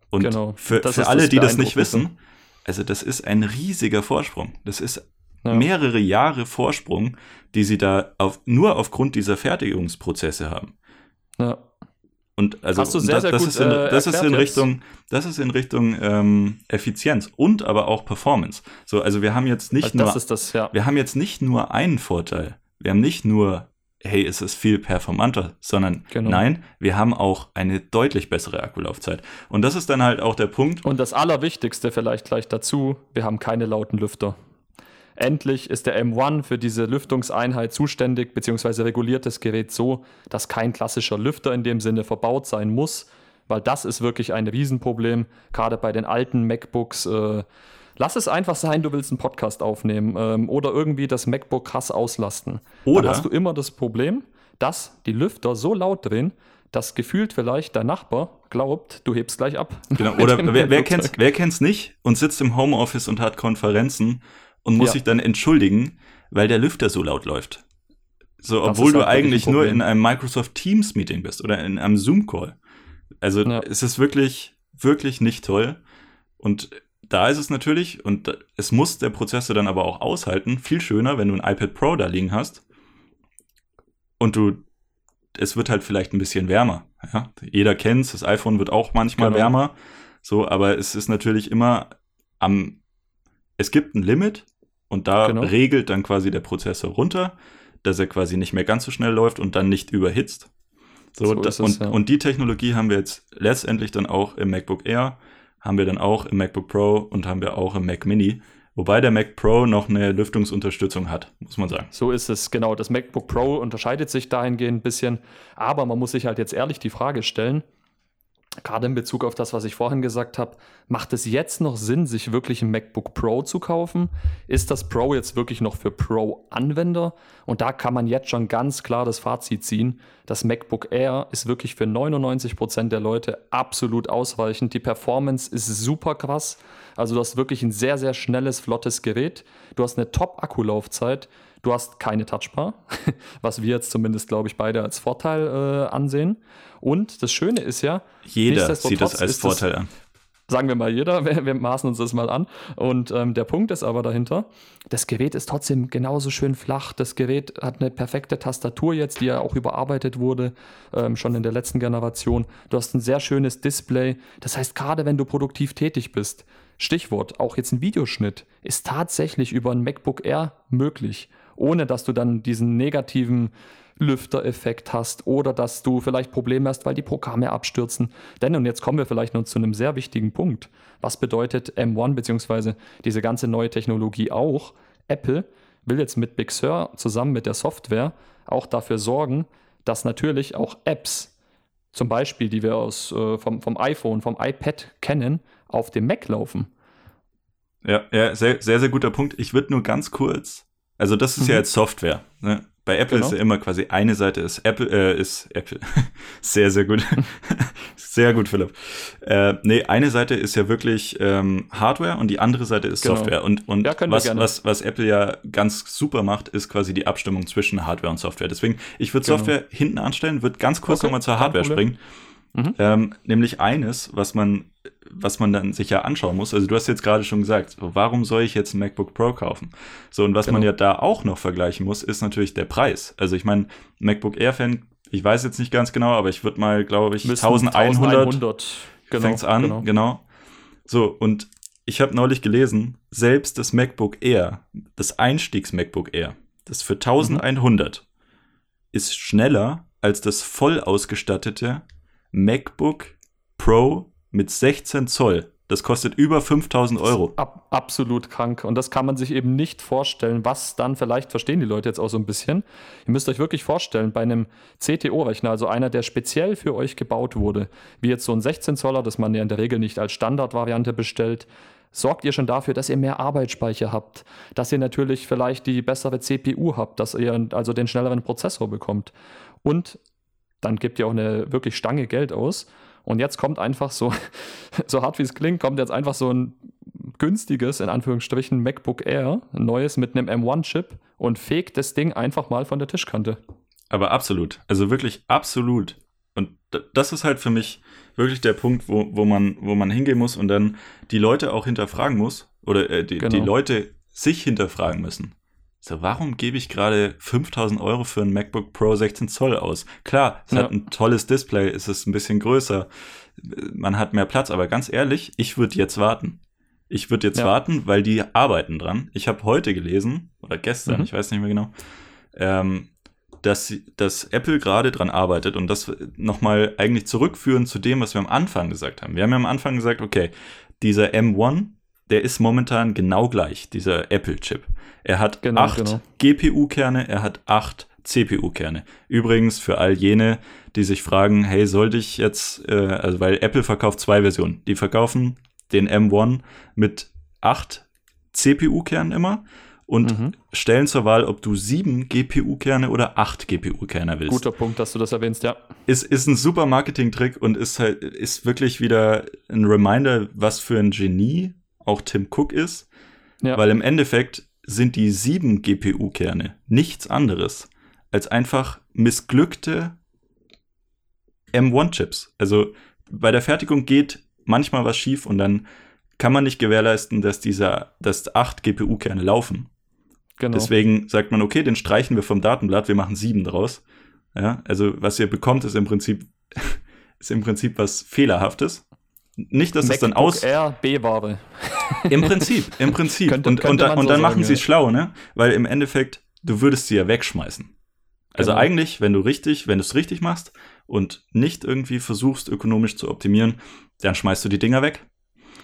Und genau. für, für alle, die das nicht wissen, also das ist ein riesiger Vorsprung. Das ist ja. mehrere Jahre Vorsprung, die sie da auf, nur aufgrund dieser Fertigungsprozesse haben. Ja. Und also Hast du sehr, sehr das, gut, ist in, das ist in Richtung, das ist in Richtung ähm, Effizienz und aber auch Performance. So, also wir haben jetzt nicht also nur, das, ja. wir haben jetzt nicht nur einen Vorteil. Wir haben nicht nur hey, es ist viel performanter, sondern genau. nein, wir haben auch eine deutlich bessere Akkulaufzeit. Und das ist dann halt auch der Punkt. Und das Allerwichtigste vielleicht gleich dazu, wir haben keine lauten Lüfter. Endlich ist der M1 für diese Lüftungseinheit zuständig bzw. reguliert das Gerät so, dass kein klassischer Lüfter in dem Sinne verbaut sein muss, weil das ist wirklich ein Riesenproblem, gerade bei den alten MacBooks. Äh, Lass es einfach sein, du willst einen Podcast aufnehmen ähm, oder irgendwie das MacBook krass auslasten. Oder Dann hast du immer das Problem, dass die Lüfter so laut drehen, dass gefühlt vielleicht dein Nachbar glaubt, du hebst gleich ab. Genau. Oder wer, wer kennt's, wer kennt's nicht und sitzt im Homeoffice und hat Konferenzen und muss ja. sich dann entschuldigen, weil der Lüfter so laut läuft. So, obwohl du eigentlich nur in einem Microsoft Teams Meeting bist oder in einem Zoom Call. Also ja. es ist wirklich, wirklich nicht toll. Und da ist es natürlich, und es muss der Prozessor dann aber auch aushalten, viel schöner, wenn du ein iPad Pro da liegen hast und du, es wird halt vielleicht ein bisschen wärmer. Ja? Jeder kennt's, das iPhone wird auch manchmal genau. wärmer. So, aber es ist natürlich immer am, es gibt ein Limit und da genau. regelt dann quasi der Prozessor runter, dass er quasi nicht mehr ganz so schnell läuft und dann nicht überhitzt. So, so das, es, und, ja. und die Technologie haben wir jetzt letztendlich dann auch im MacBook Air haben wir dann auch im MacBook Pro und haben wir auch im Mac Mini, Wobei der Mac Pro noch eine Lüftungsunterstützung hat, muss man sagen. So ist es, genau. Das MacBook Pro unterscheidet sich dahingehend ein bisschen. Aber man muss sich halt jetzt ehrlich die Frage stellen, gerade in Bezug auf das, was ich vorhin gesagt habe, macht es jetzt noch Sinn, sich wirklich ein MacBook Pro zu kaufen? Ist das Pro jetzt wirklich noch für Pro-Anwender? Und da kann man jetzt schon ganz klar das Fazit ziehen. Das MacBook Air ist wirklich für 99 Prozent der Leute absolut ausreichend. Die Performance ist super krass. Also du hast wirklich ein sehr, sehr schnelles, flottes Gerät. Du hast eine Top-Akkulaufzeit. Du hast keine Touchbar, was wir jetzt zumindest, glaube ich, beide als Vorteil äh, ansehen. Und das Schöne ist ja, jeder sieht das als Vorteil an. Sagen wir mal jeder, wir, wir, maßen uns das mal an. Und ähm, der Punkt ist aber dahinter, das Gerät ist trotzdem genauso schön flach. Das Gerät hat eine perfekte Tastatur jetzt, die ja auch überarbeitet wurde, ähm, schon in der letzten Generation. Du hast ein sehr schönes Display. Das heißt, gerade wenn du produktiv tätig bist, Stichwort, auch jetzt ein Videoschnitt, ist tatsächlich über ein MacBook Air möglich ohne dass du dann diesen negativen Lüftereffekt hast oder dass du vielleicht Probleme hast, weil die Programme abstürzen. Denn, und jetzt kommen wir vielleicht noch zu einem sehr wichtigen Punkt. Was bedeutet M1 bzw. diese ganze neue Technologie auch? Apple will jetzt mit Big Sur zusammen mit der Software auch dafür sorgen, dass natürlich auch Apps, zum Beispiel, die wir aus, äh, vom, vom iPhone, vom iPad kennen, auf dem Mac laufen. Ja, ja, sehr, sehr, sehr guter Punkt. Ich würde nur ganz kurz also das ist mhm. ja jetzt Software. Ne? Bei Apple genau. ist ja immer quasi eine Seite ist Apple, äh, ist Apple. sehr, sehr gut. sehr gut, Philipp. Äh, nee, eine Seite ist ja wirklich ähm, Hardware und die andere Seite ist genau. Software. Und, und ja, was, was, was Apple ja ganz super macht, ist quasi die Abstimmung zwischen Hardware und Software. Deswegen, ich würde genau. Software hinten anstellen, würde ganz kurz okay, nochmal zur Hardware springen. Mhm. Ähm, nämlich eines, was man, was man dann sich ja anschauen muss. Also du hast jetzt gerade schon gesagt, warum soll ich jetzt ein MacBook Pro kaufen? So, und was genau. man ja da auch noch vergleichen muss, ist natürlich der Preis. Also ich meine, MacBook Air-Fan, ich weiß jetzt nicht ganz genau, aber ich würde mal, glaube ich, 1100, 1100 genau, fängt's an, genau. genau. So, und ich habe neulich gelesen, selbst das MacBook Air, das Einstiegs-MacBook Air, das für 1100 mhm. ist schneller als das voll ausgestattete MacBook Pro mit 16 Zoll. Das kostet über 5000 Euro. Ab, absolut krank. Und das kann man sich eben nicht vorstellen, was dann vielleicht verstehen die Leute jetzt auch so ein bisschen. Ihr müsst euch wirklich vorstellen, bei einem CTO-Rechner, also einer, der speziell für euch gebaut wurde, wie jetzt so ein 16 Zoller, das man ja in der Regel nicht als Standardvariante bestellt, sorgt ihr schon dafür, dass ihr mehr Arbeitsspeicher habt, dass ihr natürlich vielleicht die bessere CPU habt, dass ihr also den schnelleren Prozessor bekommt. Und dann gebt ihr auch eine wirklich Stange Geld aus. Und jetzt kommt einfach so, so hart wie es klingt, kommt jetzt einfach so ein günstiges, in Anführungsstrichen, MacBook Air, ein neues mit einem M1-Chip und fegt das Ding einfach mal von der Tischkante. Aber absolut. Also wirklich absolut. Und das ist halt für mich wirklich der Punkt, wo, wo, man, wo man hingehen muss und dann die Leute auch hinterfragen muss oder äh, die, genau. die Leute sich hinterfragen müssen. So, warum gebe ich gerade 5000 Euro für ein MacBook Pro 16 Zoll aus? Klar, es ja. hat ein tolles Display, es ist ein bisschen größer, man hat mehr Platz, aber ganz ehrlich, ich würde jetzt warten. Ich würde jetzt ja. warten, weil die arbeiten dran. Ich habe heute gelesen, oder gestern, mhm. ich weiß nicht mehr genau, ähm, dass, dass Apple gerade dran arbeitet und das nochmal eigentlich zurückführen zu dem, was wir am Anfang gesagt haben. Wir haben ja am Anfang gesagt, okay, dieser M1, der ist momentan genau gleich, dieser Apple-Chip. Er hat genau, acht genau. GPU-Kerne, er hat acht CPU-Kerne. Übrigens für all jene, die sich fragen, hey, sollte ich jetzt, äh, also weil Apple verkauft zwei Versionen. Die verkaufen den M1 mit acht CPU-Kernen immer und mhm. stellen zur Wahl, ob du sieben GPU-Kerne oder acht GPU-Kerne willst. Guter Punkt, dass du das erwähnst, ja. Ist, ist ein super Marketing-Trick und ist halt, ist wirklich wieder ein Reminder, was für ein Genie auch Tim Cook ist. Ja. Weil im Endeffekt sind die sieben GPU-Kerne nichts anderes als einfach missglückte M1-Chips. Also bei der Fertigung geht manchmal was schief und dann kann man nicht gewährleisten, dass dieser, dass acht GPU-Kerne laufen. Genau. Deswegen sagt man, okay, den streichen wir vom Datenblatt, wir machen sieben draus. Ja, also was ihr bekommt, ist im Prinzip, ist im Prinzip was Fehlerhaftes. Nicht, dass MacBook es dann aus. Air B-Ware. Im Prinzip, im Prinzip. könnte, und, könnte und, dann, so und dann machen sie es schlau, ne? Weil im Endeffekt, du würdest sie ja wegschmeißen. Also genau. eigentlich, wenn du richtig, wenn du es richtig machst und nicht irgendwie versuchst, ökonomisch zu optimieren, dann schmeißt du die Dinger weg.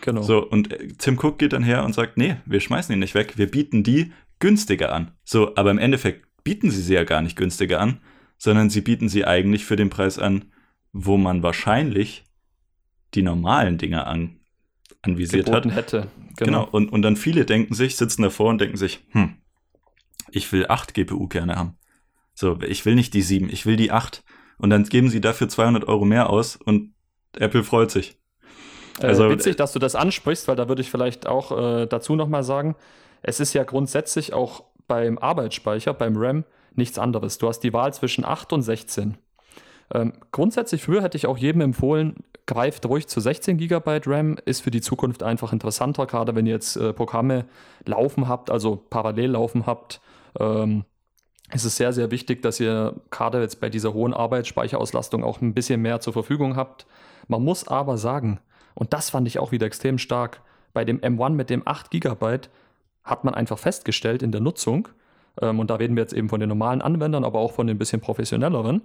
Genau. So, und äh, Tim Cook geht dann her und sagt, nee, wir schmeißen ihn nicht weg, wir bieten die günstiger an. So, aber im Endeffekt bieten sie sie ja gar nicht günstiger an, sondern sie bieten sie eigentlich für den Preis an, wo man wahrscheinlich die normalen Dinge an, anvisiert hat. hätte. Genau. genau. Und, und dann viele denken sich, sitzen davor und denken sich, hm, ich will 8 GPU-Kerne haben. So, ich will nicht die 7, ich will die 8. Und dann geben sie dafür 200 Euro mehr aus und Apple freut sich. Äh, also, äh, witzig, dass du das ansprichst, weil da würde ich vielleicht auch äh, dazu nochmal sagen, es ist ja grundsätzlich auch beim Arbeitsspeicher, beim RAM, nichts anderes. Du hast die Wahl zwischen 8 und 16. Ähm, grundsätzlich früher hätte ich auch jedem empfohlen, greift ruhig zu 16 GB RAM, ist für die Zukunft einfach interessanter, gerade wenn ihr jetzt äh, Programme laufen habt, also parallel laufen habt. Ähm, ist es sehr, sehr wichtig, dass ihr gerade jetzt bei dieser hohen Arbeitsspeicherauslastung auch ein bisschen mehr zur Verfügung habt. Man muss aber sagen, und das fand ich auch wieder extrem stark, bei dem M1 mit dem 8 GB hat man einfach festgestellt in der Nutzung, ähm, und da reden wir jetzt eben von den normalen Anwendern, aber auch von den bisschen professionelleren,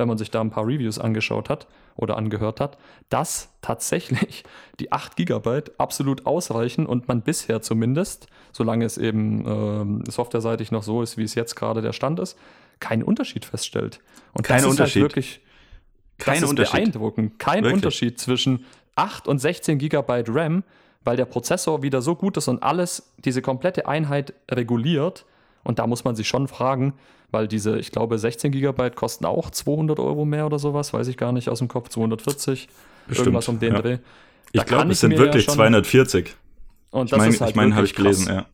wenn man sich da ein paar Reviews angeschaut hat oder angehört hat, dass tatsächlich die 8 GB absolut ausreichen und man bisher zumindest, solange es eben ähm, softwareseitig noch so ist, wie es jetzt gerade der Stand ist, keinen Unterschied feststellt. Und Kein das ist Unterschied. Halt wirklich Kein Unterschied. beeindruckend. Kein wirklich? Unterschied zwischen 8 und 16 GB RAM, weil der Prozessor wieder so gut ist und alles, diese komplette Einheit reguliert, und da muss man sich schon fragen, weil diese, ich glaube, 16 GB kosten auch 200 Euro mehr oder sowas, weiß ich gar nicht aus dem Kopf, 240, Bestimmt, irgendwas um den ja. Dreh. Da ich glaube, es sind wirklich ja 240. Und das ich meine, halt ich mein, habe ich gelesen, ja.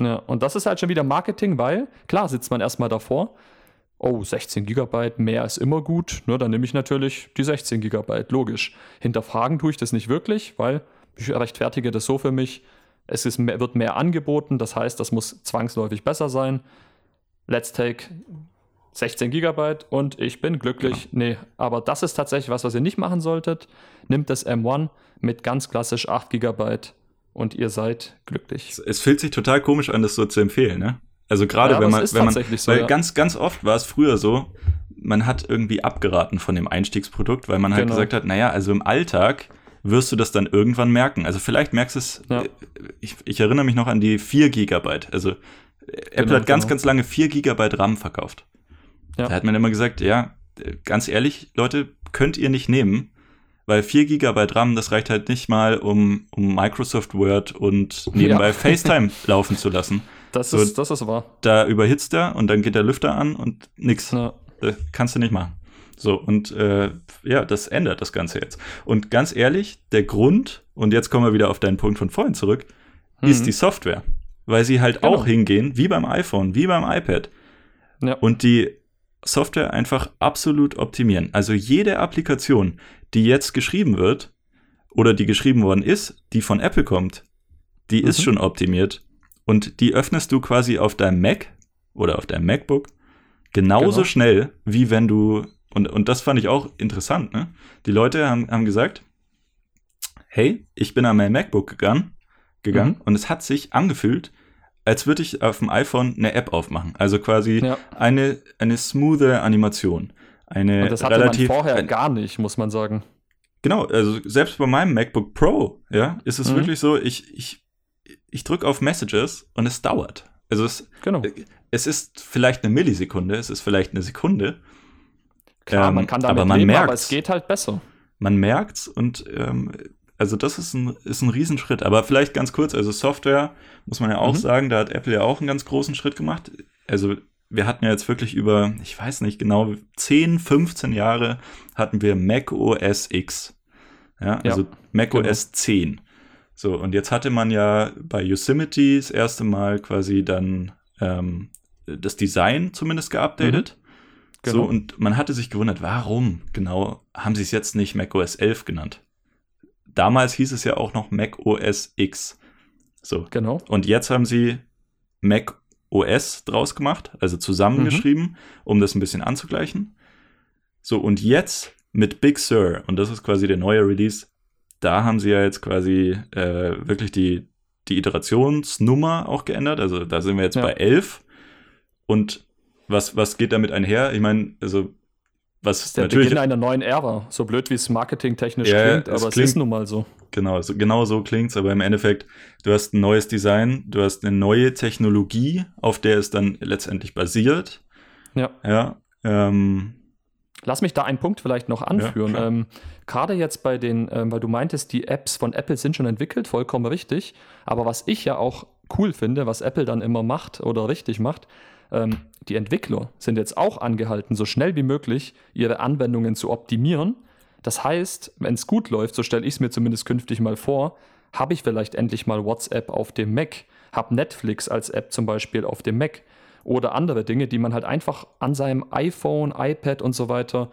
Ja, und das ist halt schon wieder Marketing, weil, klar, sitzt man erstmal davor. Oh, 16 GB, mehr ist immer gut. Ne, dann nehme ich natürlich die 16 GB, logisch. Hinterfragen tue ich das nicht wirklich, weil ich rechtfertige das so für mich. Es ist, wird mehr angeboten, das heißt, das muss zwangsläufig besser sein. Let's take 16 GB und ich bin glücklich. Genau. Nee, aber das ist tatsächlich was, was ihr nicht machen solltet. Nimmt das M1 mit ganz klassisch 8 GB und ihr seid glücklich. Es fühlt sich total komisch an, das so zu empfehlen, ne? Also gerade ja, wenn man, wenn man, so, weil ja. ganz, ganz oft war es früher so, man hat irgendwie abgeraten von dem Einstiegsprodukt, weil man halt genau. gesagt hat, naja, also im Alltag wirst du das dann irgendwann merken. Also vielleicht merkst du es, ja. ich, ich, erinnere mich noch an die 4 Gigabyte. Also Apple genau, hat ganz, genau. ganz lange 4 Gigabyte RAM verkauft. Ja. Da hat man immer gesagt, ja, ganz ehrlich, Leute, könnt ihr nicht nehmen, weil 4 Gigabyte RAM, das reicht halt nicht mal, um, um Microsoft Word und nebenbei ja. FaceTime laufen zu lassen. Das ist, so, das ist wahr. Da überhitzt er und dann geht der Lüfter an und nix. Ja. Das kannst du nicht machen. So, und äh, ja, das ändert das Ganze jetzt. Und ganz ehrlich, der Grund, und jetzt kommen wir wieder auf deinen Punkt von vorhin zurück, mhm. ist die Software. Weil sie halt genau. auch hingehen, wie beim iPhone, wie beim iPad. Ja. Und die Software einfach absolut optimieren. Also jede Applikation, die jetzt geschrieben wird oder die geschrieben worden ist, die von Apple kommt, die mhm. ist schon optimiert. Und die öffnest du quasi auf deinem Mac oder auf deinem MacBook genauso genau. schnell, wie wenn du und, und das fand ich auch interessant, ne? Die Leute haben, haben gesagt, hey, ich bin an mein MacBook gegangen, gegangen mhm. und es hat sich angefühlt, als würde ich auf dem iPhone eine App aufmachen. Also quasi ja. eine, eine smoothe Animation. Eine und das hatte relativ, man vorher ein, gar nicht, muss man sagen. Genau, also selbst bei meinem MacBook Pro, ja, ist es mhm. wirklich so, ich, ich, ich drücke auf Messages und es dauert. Also es, genau. es ist vielleicht eine Millisekunde, es ist vielleicht eine Sekunde, Klar, ähm, man kann damit aber man leben, merkt's. aber es geht halt besser. Man merkt's und ähm, also das ist ein, ist ein Riesenschritt. Aber vielleicht ganz kurz, also Software, muss man ja auch mhm. sagen, da hat Apple ja auch einen ganz großen Schritt gemacht. Also wir hatten ja jetzt wirklich über, ich weiß nicht genau, 10, 15 Jahre hatten wir Mac OS X. Ja, also ja, Mac genau. OS 10. So, und jetzt hatte man ja bei Yosemite das erste Mal quasi dann ähm, das Design zumindest geupdatet. Genau. So, und man hatte sich gewundert, warum genau haben sie es jetzt nicht Mac OS 11 genannt? Damals hieß es ja auch noch Mac OS X. So. Genau. Und jetzt haben sie Mac OS draus gemacht, also zusammengeschrieben, mhm. um das ein bisschen anzugleichen. So, und jetzt mit Big Sur, und das ist quasi der neue Release, da haben sie ja jetzt quasi äh, wirklich die, die Iterationsnummer auch geändert. Also da sind wir jetzt ja. bei 11. Und was, was geht damit einher? Ich meine, also was der natürlich. Beginn einer neuen Ära, so blöd wie es marketingtechnisch ja, klingt, aber es, klingt, es ist nun mal so. Genau, so, genau so klingt's, aber im Endeffekt, du hast ein neues Design, du hast eine neue Technologie, auf der es dann letztendlich basiert. Ja. Ja. Ähm, Lass mich da einen Punkt vielleicht noch anführen. klar. ähm, Gerade jetzt bei den, ähm, weil du meintest, die Apps von Apple sind schon entwickelt, vollkommen richtig. Aber was ich ja auch cool finde, was Apple dann immer macht oder richtig macht, ähm, die Entwickler sind jetzt auch angehalten, so schnell wie möglich ihre Anwendungen zu optimieren. Das heißt, wenn es gut läuft, so stelle ich es mir zumindest künftig mal vor, habe ich vielleicht endlich mal WhatsApp auf dem Mac, habe Netflix als App zum Beispiel auf dem Mac oder andere Dinge, die man halt einfach an seinem iPhone, iPad und so weiter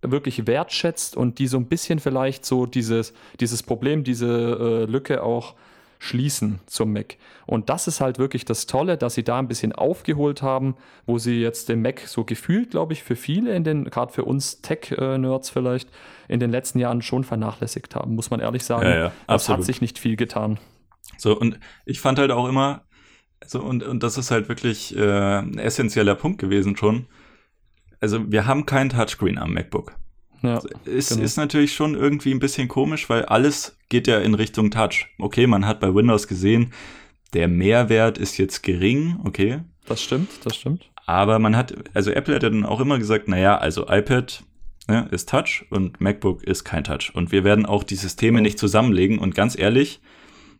wirklich wertschätzt und die so ein bisschen vielleicht so dieses, dieses Problem, diese äh, Lücke auch schließen zum Mac. Und das ist halt wirklich das Tolle, dass sie da ein bisschen aufgeholt haben, wo sie jetzt den Mac so gefühlt, glaube ich, für viele in den, gerade für uns Tech-Nerds vielleicht, in den letzten Jahren schon vernachlässigt haben, muss man ehrlich sagen. Ja, ja, das hat sich nicht viel getan. So, und ich fand halt auch immer, so, und, und das ist halt wirklich äh, ein essentieller Punkt gewesen schon. Also, wir haben kein Touchscreen am MacBook. Ja, Ist, genau. ist natürlich schon irgendwie ein bisschen komisch, weil alles geht ja in Richtung Touch. Okay, man hat bei Windows gesehen, der Mehrwert ist jetzt gering, okay. das stimmt, das stimmt. Aber man hat, also Apple hat ja dann auch immer gesagt, naja, also iPad ne, ist Touch und MacBook ist kein Touch. Und wir werden auch die Systeme Oh. nicht zusammenlegen. Und ganz ehrlich,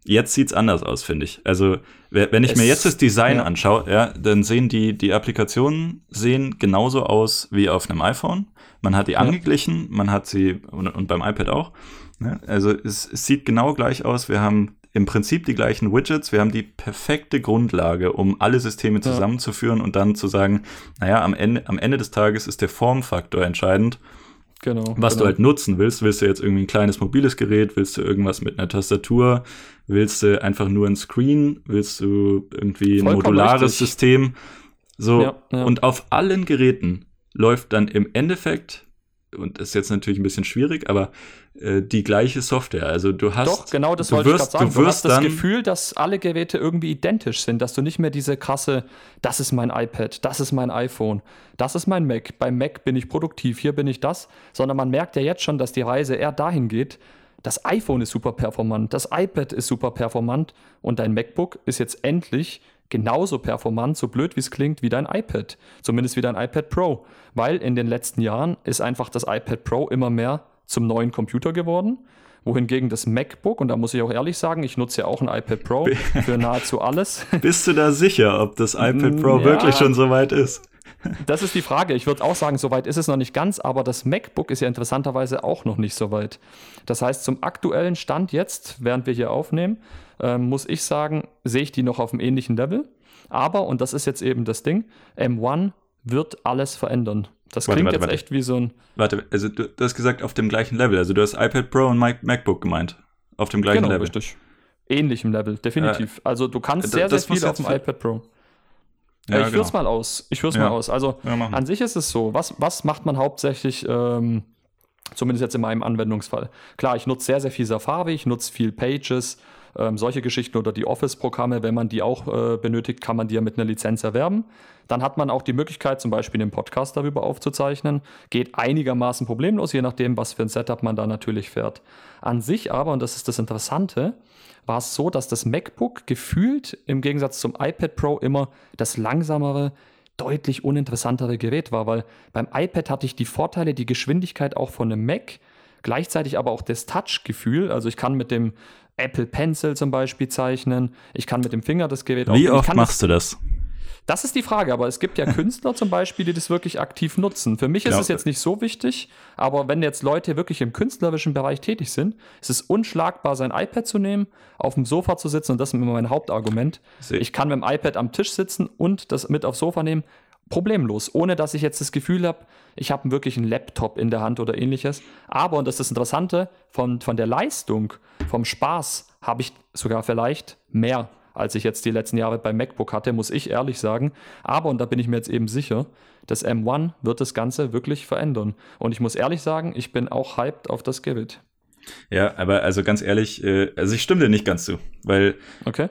jetzt sieht's anders aus, finde ich. Also, we- wenn ich mir Es- jetzt das Design ja. anschaue, ja, dann sehen die, die Applikationen sehen genauso aus wie auf einem iPhone. Man hat die angeglichen, man hat sie, und, und beim iPad auch. Ne? Also, es, es sieht genau gleich aus. Wir haben im Prinzip die gleichen Widgets. Wir haben die perfekte Grundlage, um alle Systeme zusammenzuführen und dann zu sagen, naja, am Ende, am Ende des Tages ist der Formfaktor entscheidend Genau. was genau. du halt nutzen willst. Willst du jetzt irgendwie ein kleines mobiles Gerät? Willst du irgendwas mit einer Tastatur? Willst du einfach nur ein Screen? Willst du irgendwie ein Vollkommen modulares richtig. System? So, Ja, ja. und auf allen Geräten läuft dann im Endeffekt, und das ist jetzt natürlich ein bisschen schwierig, aber äh, die gleiche Software. Also du hast. Doch, genau das wollte wirst, ich gerade sagen. Du Du, wirst hast das Gefühl, dass alle Geräte irgendwie identisch sind, dass du nicht mehr diese krasse, das ist mein iPad, das ist mein iPhone, das ist mein Mac, beim Mac bin ich produktiv, hier bin ich das, sondern man merkt ja jetzt schon, dass die Reise eher dahin geht, das iPhone ist super performant, das iPad ist super performant und dein MacBook ist jetzt endlich genauso performant, so blöd wie es klingt, wie dein iPad. Zumindest wie dein iPad Pro. Weil in den letzten Jahren ist einfach das iPad Pro immer mehr zum neuen Computer geworden. Wohingegen das MacBook, und da muss ich auch ehrlich sagen, ich nutze ja auch ein iPad Pro für nahezu alles. bist du da sicher, ob das iPad Pro Ja. wirklich schon so weit ist? Das ist die Frage. Ich würde auch sagen, so weit ist es noch nicht ganz, aber das MacBook ist ja interessanterweise auch noch nicht so weit. Das heißt, zum aktuellen Stand jetzt, während wir hier aufnehmen, ähm, muss ich sagen, sehe ich die noch auf einem ähnlichen Level. Aber, und das ist jetzt eben das Ding, M1 wird alles verändern. Das Warte, klingt warte, jetzt warte. echt wie so ein. Warte, also du, hast gesagt auf dem gleichen Level. Also du hast iPad Pro und Mac MacBook gemeint. Auf dem gleichen Genau, Level. richtig. Ähnlichem Level, definitiv. also du kannst d- sehr, sehr das viel auf dem iPad Pro. Ja, ich genau. mal aus. Ich führe es Ja. mal aus. Also Ja, an sich ist es so. Was, was macht man hauptsächlich, ähm, zumindest jetzt in meinem Anwendungsfall? Klar, ich nutze sehr, sehr viel Safari, ich nutze viel Pages, ähm, solche Geschichten oder die Office-Programme. Wenn man die auch äh, benötigt, kann man die ja mit einer Lizenz erwerben. Dann hat man auch die Möglichkeit, zum Beispiel den Podcast darüber aufzuzeichnen. Geht einigermaßen problemlos, je nachdem, was für ein Setup man da natürlich fährt. An sich aber, und das ist das Interessante, war es so, dass das MacBook gefühlt im Gegensatz zum iPad Pro immer das langsamere, deutlich uninteressantere Gerät war, weil beim iPad hatte ich die Vorteile, die Geschwindigkeit auch von einem Mac, gleichzeitig aber auch das Touch-Gefühl. Also ich kann mit dem Apple Pencil zum Beispiel zeichnen, ich kann mit dem Finger das Gerät Wie oft machst du das? Das ist die Frage, aber es gibt ja Künstler zum Beispiel, die das wirklich aktiv nutzen. Für mich ist Ja. es jetzt nicht so wichtig, aber wenn jetzt Leute wirklich im künstlerischen Bereich tätig sind, ist es unschlagbar, sein iPad zu nehmen, auf dem Sofa zu sitzen und das ist immer mein Hauptargument. Seh- Ich kann mit dem iPad am Tisch sitzen und das mit aufs Sofa nehmen, problemlos, ohne dass ich jetzt das Gefühl habe, ich habe wirklich einen Laptop in der Hand oder ähnliches. Aber, und das ist das Interessante, von, von der Leistung, vom Spaß habe ich sogar vielleicht mehr als ich jetzt die letzten Jahre beim MacBook hatte, muss ich ehrlich sagen. Aber, und da bin ich mir jetzt eben sicher, das M1 wird das Ganze wirklich verändern. Und ich muss ehrlich sagen, ich bin auch hyped auf das Gerät. Ja, aber also ganz ehrlich, äh, also ich stimme dir nicht ganz zu, weil Okay?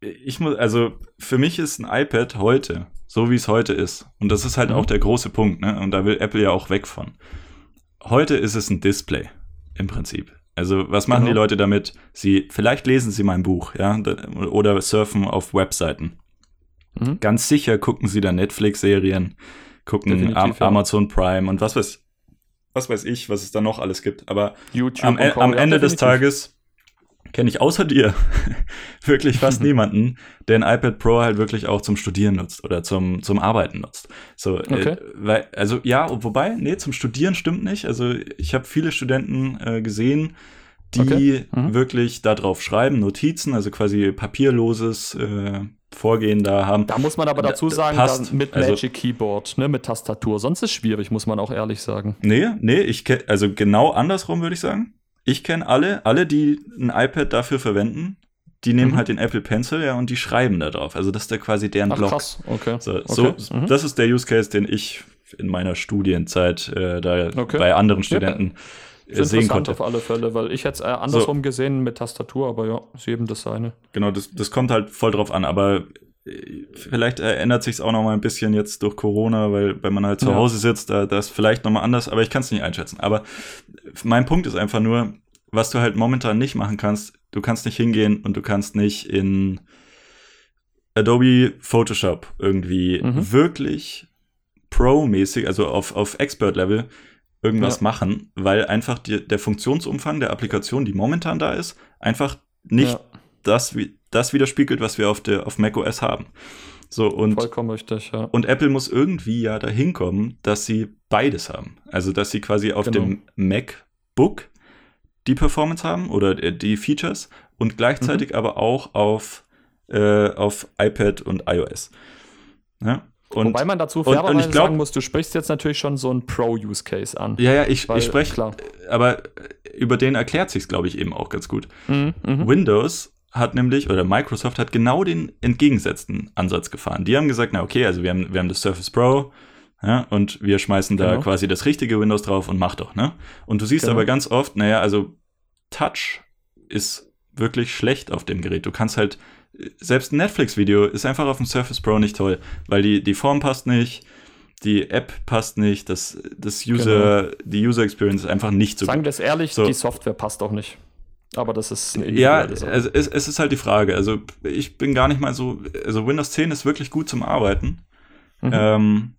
ich muss, also für mich ist ein iPad heute, so wie es heute ist, und das ist halt Mhm. auch der große Punkt, ne? Und da will Apple ja auch weg von. Heute ist es ein Display im Prinzip. Also was machen Genau. die Leute damit? Sie, vielleicht lesen sie mein Buch, ja, oder surfen auf Webseiten. Mhm. Ganz sicher gucken sie dann Netflix-Serien, gucken Definitiv, ja. Amazon Prime und was weiß, was weiß ich, was es da noch alles gibt. Aber YouTube am, am Ende des definitiv. Tages kenne ich außer dir wirklich fast niemanden, der ein iPad Pro halt wirklich auch zum Studieren nutzt oder zum, zum Arbeiten nutzt. So, Okay. äh, weil, also ja, wobei, nee, zum Studieren stimmt nicht. Also ich habe viele Studenten äh, gesehen, die Okay. Mhm. wirklich darauf schreiben, Notizen, also quasi papierloses äh, Vorgehen da haben. Da muss man aber dazu Da- sagen, passt. mit Also- Magic Keyboard, ne, mit Tastatur. Sonst ist es schwierig, muss man auch ehrlich sagen. Nee, nee, ich also genau andersrum würde ich sagen. Ich kenne alle, alle, die ein iPad dafür verwenden, die nehmen Mhm. halt den Apple Pencil, ja, und die schreiben da drauf. Also das ist da quasi deren Ach Block. krass, okay. So, okay. so mhm. das ist der Use Case, den ich in meiner Studienzeit äh, da Okay. bei anderen Studenten Ist äh, sehen konnte. auf alle Fälle, weil ich hätte es äh, andersrum gesehen mit Tastatur, aber ja, ist jedem das seine. Genau, das, das kommt halt voll drauf an, aber vielleicht ändert sich es auch noch mal ein bisschen jetzt durch Corona, weil wenn man halt zu Ja. Hause sitzt, da das ist vielleicht noch mal anders, aber ich kann es nicht einschätzen. Aber mein Punkt ist einfach nur, was du halt momentan nicht machen kannst, du kannst nicht hingehen und du kannst nicht in Adobe Photoshop irgendwie Mhm. wirklich Pro-mäßig, also auf, auf Expert-Level irgendwas Ja. machen, weil einfach die, der Funktionsumfang der Applikation, die momentan da ist, einfach nicht ja, das, das widerspiegelt, was wir auf, der, auf macOS haben. So, und, vollkommen richtig, ja. und Apple muss irgendwie ja dahin kommen, dass sie beides haben. Also, dass sie quasi auf Genau. dem MacBook die Performance haben oder äh, die Features und gleichzeitig Mhm. aber auch auf, äh, auf iPad und iOS. Ja? Und, Wobei man dazu und- und fairerweise ich glaub- sagen muss, du sprichst jetzt natürlich schon so einen Pro-Use-Case an. ja, ja, ich, Weil, ich spreche, aber über den erklärt sich glaube ich, eben auch ganz gut. Mhm, mhm. Windows hat nämlich, oder Microsoft hat genau den entgegengesetzten Ansatz gefahren. Die haben gesagt, na okay, also wir haben, wir haben das Surface Pro, ja, und wir schmeißen da Genau. quasi das richtige Windows drauf und mach doch, ne? Und du siehst Genau. aber ganz oft, naja, also Touch ist wirklich schlecht auf dem Gerät. Du kannst halt, selbst ein Netflix-Video ist einfach auf dem Surface Pro nicht toll, weil die, die Form passt nicht, die App passt nicht, das, das User, die User Experience ist einfach nicht so Sagen gut. wir es ehrlich, So. die Software passt auch nicht. Aber das ist eine Ja, also es, es ist halt die Frage. Also ich bin gar nicht mal so, also Windows 10 ist wirklich gut zum Arbeiten. Mhm. Ähm,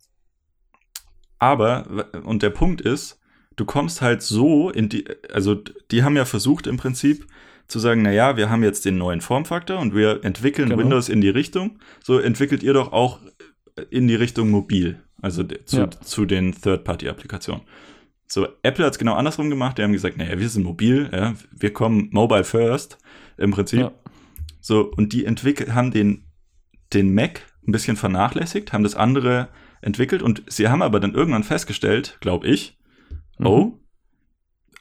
aber, und der Punkt ist, du kommst halt so in die, also die haben ja versucht im Prinzip zu sagen, na ja, wir haben jetzt den neuen Formfaktor und wir entwickeln Genau. Windows in die Richtung. So entwickelt ihr doch auch in die Richtung mobil, also zu, Ja. zu den Third-Party-Applikationen. So, Apple hat es genau andersrum gemacht. Die haben gesagt, naja, wir sind mobil, ja, wir kommen mobile first im Prinzip. Ja. So, und die entwickelt, haben den, den Mac ein bisschen vernachlässigt, haben das andere entwickelt und sie haben aber dann irgendwann festgestellt, glaube ich, Mhm. oh,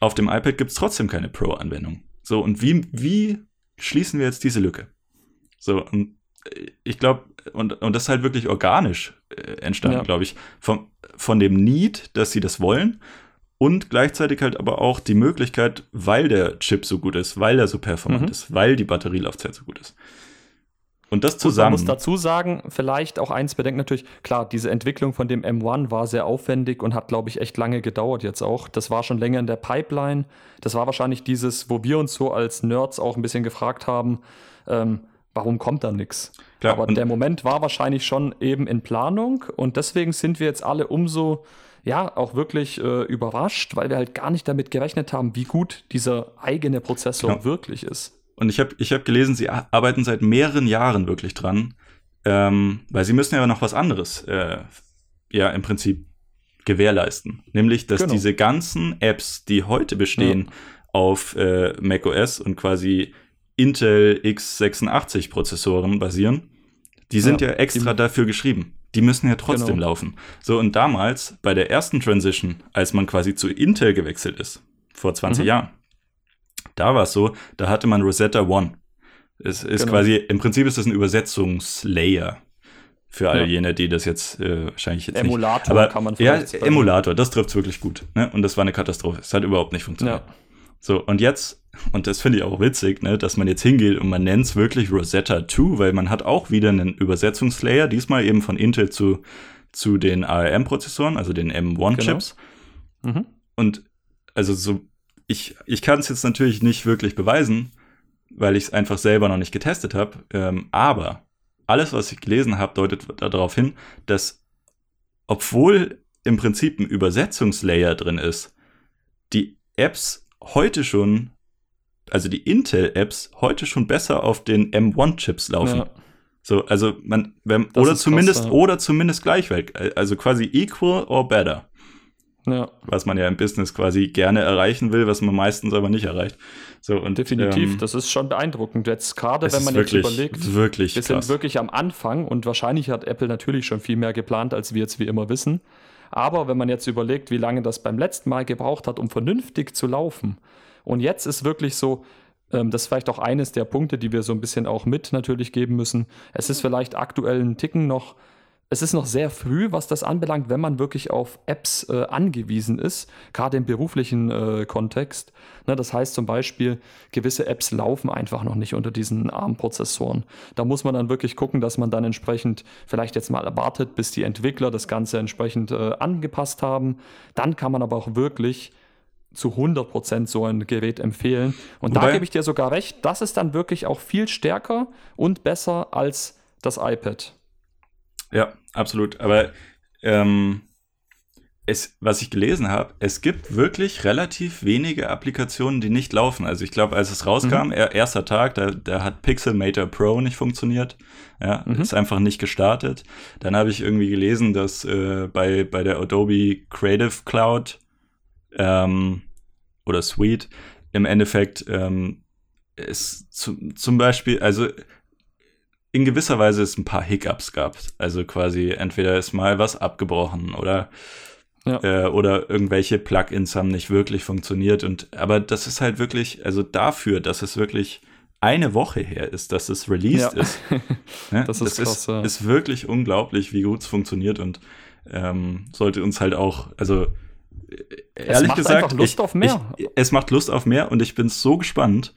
auf dem iPad gibt es trotzdem keine Pro-Anwendung. So, und wie, wie schließen wir jetzt diese Lücke? So, und äh, ich glaube, und, und das ist halt wirklich organisch äh, entstanden, Ja. glaube ich, von, von dem Need, dass sie das wollen und gleichzeitig halt aber auch die Möglichkeit, weil der Chip so gut ist, weil er so performant Mhm. ist, weil die Batterielaufzeit so gut ist. Und das Gut, man zusammen. muss dazu sagen, vielleicht auch eins bedenken natürlich, klar, diese Entwicklung von dem M1 war sehr aufwendig und hat, glaube ich, echt lange gedauert jetzt auch. Das war schon länger in der Pipeline. Das war wahrscheinlich dieses, wo wir uns so als Nerds auch ein bisschen gefragt haben, ähm, warum kommt da nichts? Aber und- der Moment war wahrscheinlich schon eben in Planung und deswegen sind wir jetzt alle umso, ja, auch wirklich äh, überrascht, weil wir halt gar nicht damit gerechnet haben, wie gut dieser eigene Prozessor Genau. wirklich ist. Und ich habe ich hab gelesen, sie arbeiten seit mehreren Jahren wirklich dran, ähm, weil sie müssen ja noch was anderes, äh, ja, im Prinzip gewährleisten. Nämlich, dass Genau. diese ganzen Apps, die heute bestehen auf äh, macOS und quasi Intel x86 Prozessoren basieren, die sind ja, Ja, extra dafür geschrieben. Die müssen ja trotzdem Genau. laufen. So, und damals, bei der ersten Transition, als man quasi zu Intel gewechselt ist, vor 20 Mhm. Jahren, da war es so, da hatte man Rosetta One. Es ist Genau. quasi, im Prinzip ist das ein Übersetzungslayer für all Ja. jene, die das jetzt äh, wahrscheinlich jetzt Emulator nicht. Aber, kann man Ja. Emulator, das trifft wirklich gut. Ne? Und das war eine Katastrophe. Es hat überhaupt nicht funktioniert. Ja. So, und jetzt, und das finde ich auch witzig, ne, dass man jetzt hingeht und man nennt es wirklich Rosetta 2, weil man hat auch wieder einen Übersetzungslayer, diesmal eben von Intel zu, zu den ARM-Prozessoren, also den M1-Chips. Mhm. Und also so, ich, ich kann es jetzt natürlich nicht wirklich beweisen, weil ich es einfach selber noch nicht getestet habe. Ähm, aber alles, was ich gelesen habe, deutet darauf hin, dass obwohl im Prinzip ein Übersetzungslayer drin ist, die Apps heute schon, also die Intel-Apps heute schon besser auf den M1-Chips laufen. Ja. So, also man, wenn, oder zumindest, krass, ja. oder zumindest gleichwertig, also quasi equal or better. Ja. Was man ja im Business quasi gerne erreichen will, was man meistens aber nicht erreicht. So, und, Definitiv, ähm, das ist schon beeindruckend. Jetzt gerade, wenn man wirklich, jetzt überlegt, wirklich wir krass. sind wirklich am Anfang und wahrscheinlich hat Apple natürlich schon viel mehr geplant, als wir jetzt wie immer wissen. Aber wenn man jetzt überlegt, wie lange das beim letzten Mal gebraucht hat, um vernünftig zu laufen, und jetzt ist wirklich so, ähm, das ist vielleicht auch eines der Punkte, die wir so ein bisschen auch mit natürlich geben müssen. Es ist vielleicht aktuell ein Ticken noch es ist noch sehr früh, was das anbelangt, wenn man wirklich auf Apps äh, angewiesen ist, gerade im beruflichen äh, Kontext. Ne, das heißt zum Beispiel, gewisse Apps laufen einfach noch nicht unter diesen ARM-Prozessoren. Da muss man dann wirklich gucken, dass man dann entsprechend vielleicht jetzt mal erwartet, bis die Entwickler das Ganze entsprechend äh, angepasst haben. Dann kann man aber auch wirklich zu 100% so ein Gerät empfehlen. Und Wobei, da gebe ich dir sogar recht, das ist dann wirklich auch viel stärker und besser als das iPad. Ja, absolut. Aber ähm, es, was ich gelesen habe, es gibt wirklich relativ wenige Applikationen, die nicht laufen. Also ich glaube, als es rauskam, mhm. erster Tag, da, da hat Pixelmator Pro nicht funktioniert. Ja, mhm. ist einfach nicht gestartet. Dann habe ich irgendwie gelesen, dass äh, bei, bei der Adobe Creative Cloud ähm, oder Suite im Endeffekt ähm, es zu, zum Beispiel, also in gewisser Weise es ein paar Hiccups gab. Also quasi entweder ist mal was abgebrochen oder ja. äh, oder irgendwelche Plugins haben nicht wirklich funktioniert. Und aber das ist halt wirklich, also dafür, dass es wirklich eine Woche her ist, dass es released ja. ist. Ne? das ist, das krass, ist, ja. ist wirklich unglaublich, wie gut es funktioniert und ähm, sollte uns halt auch, also ehrlich gesagt, Lust ich, auf mehr. Ich, es macht Lust auf mehr und ich bin so gespannt,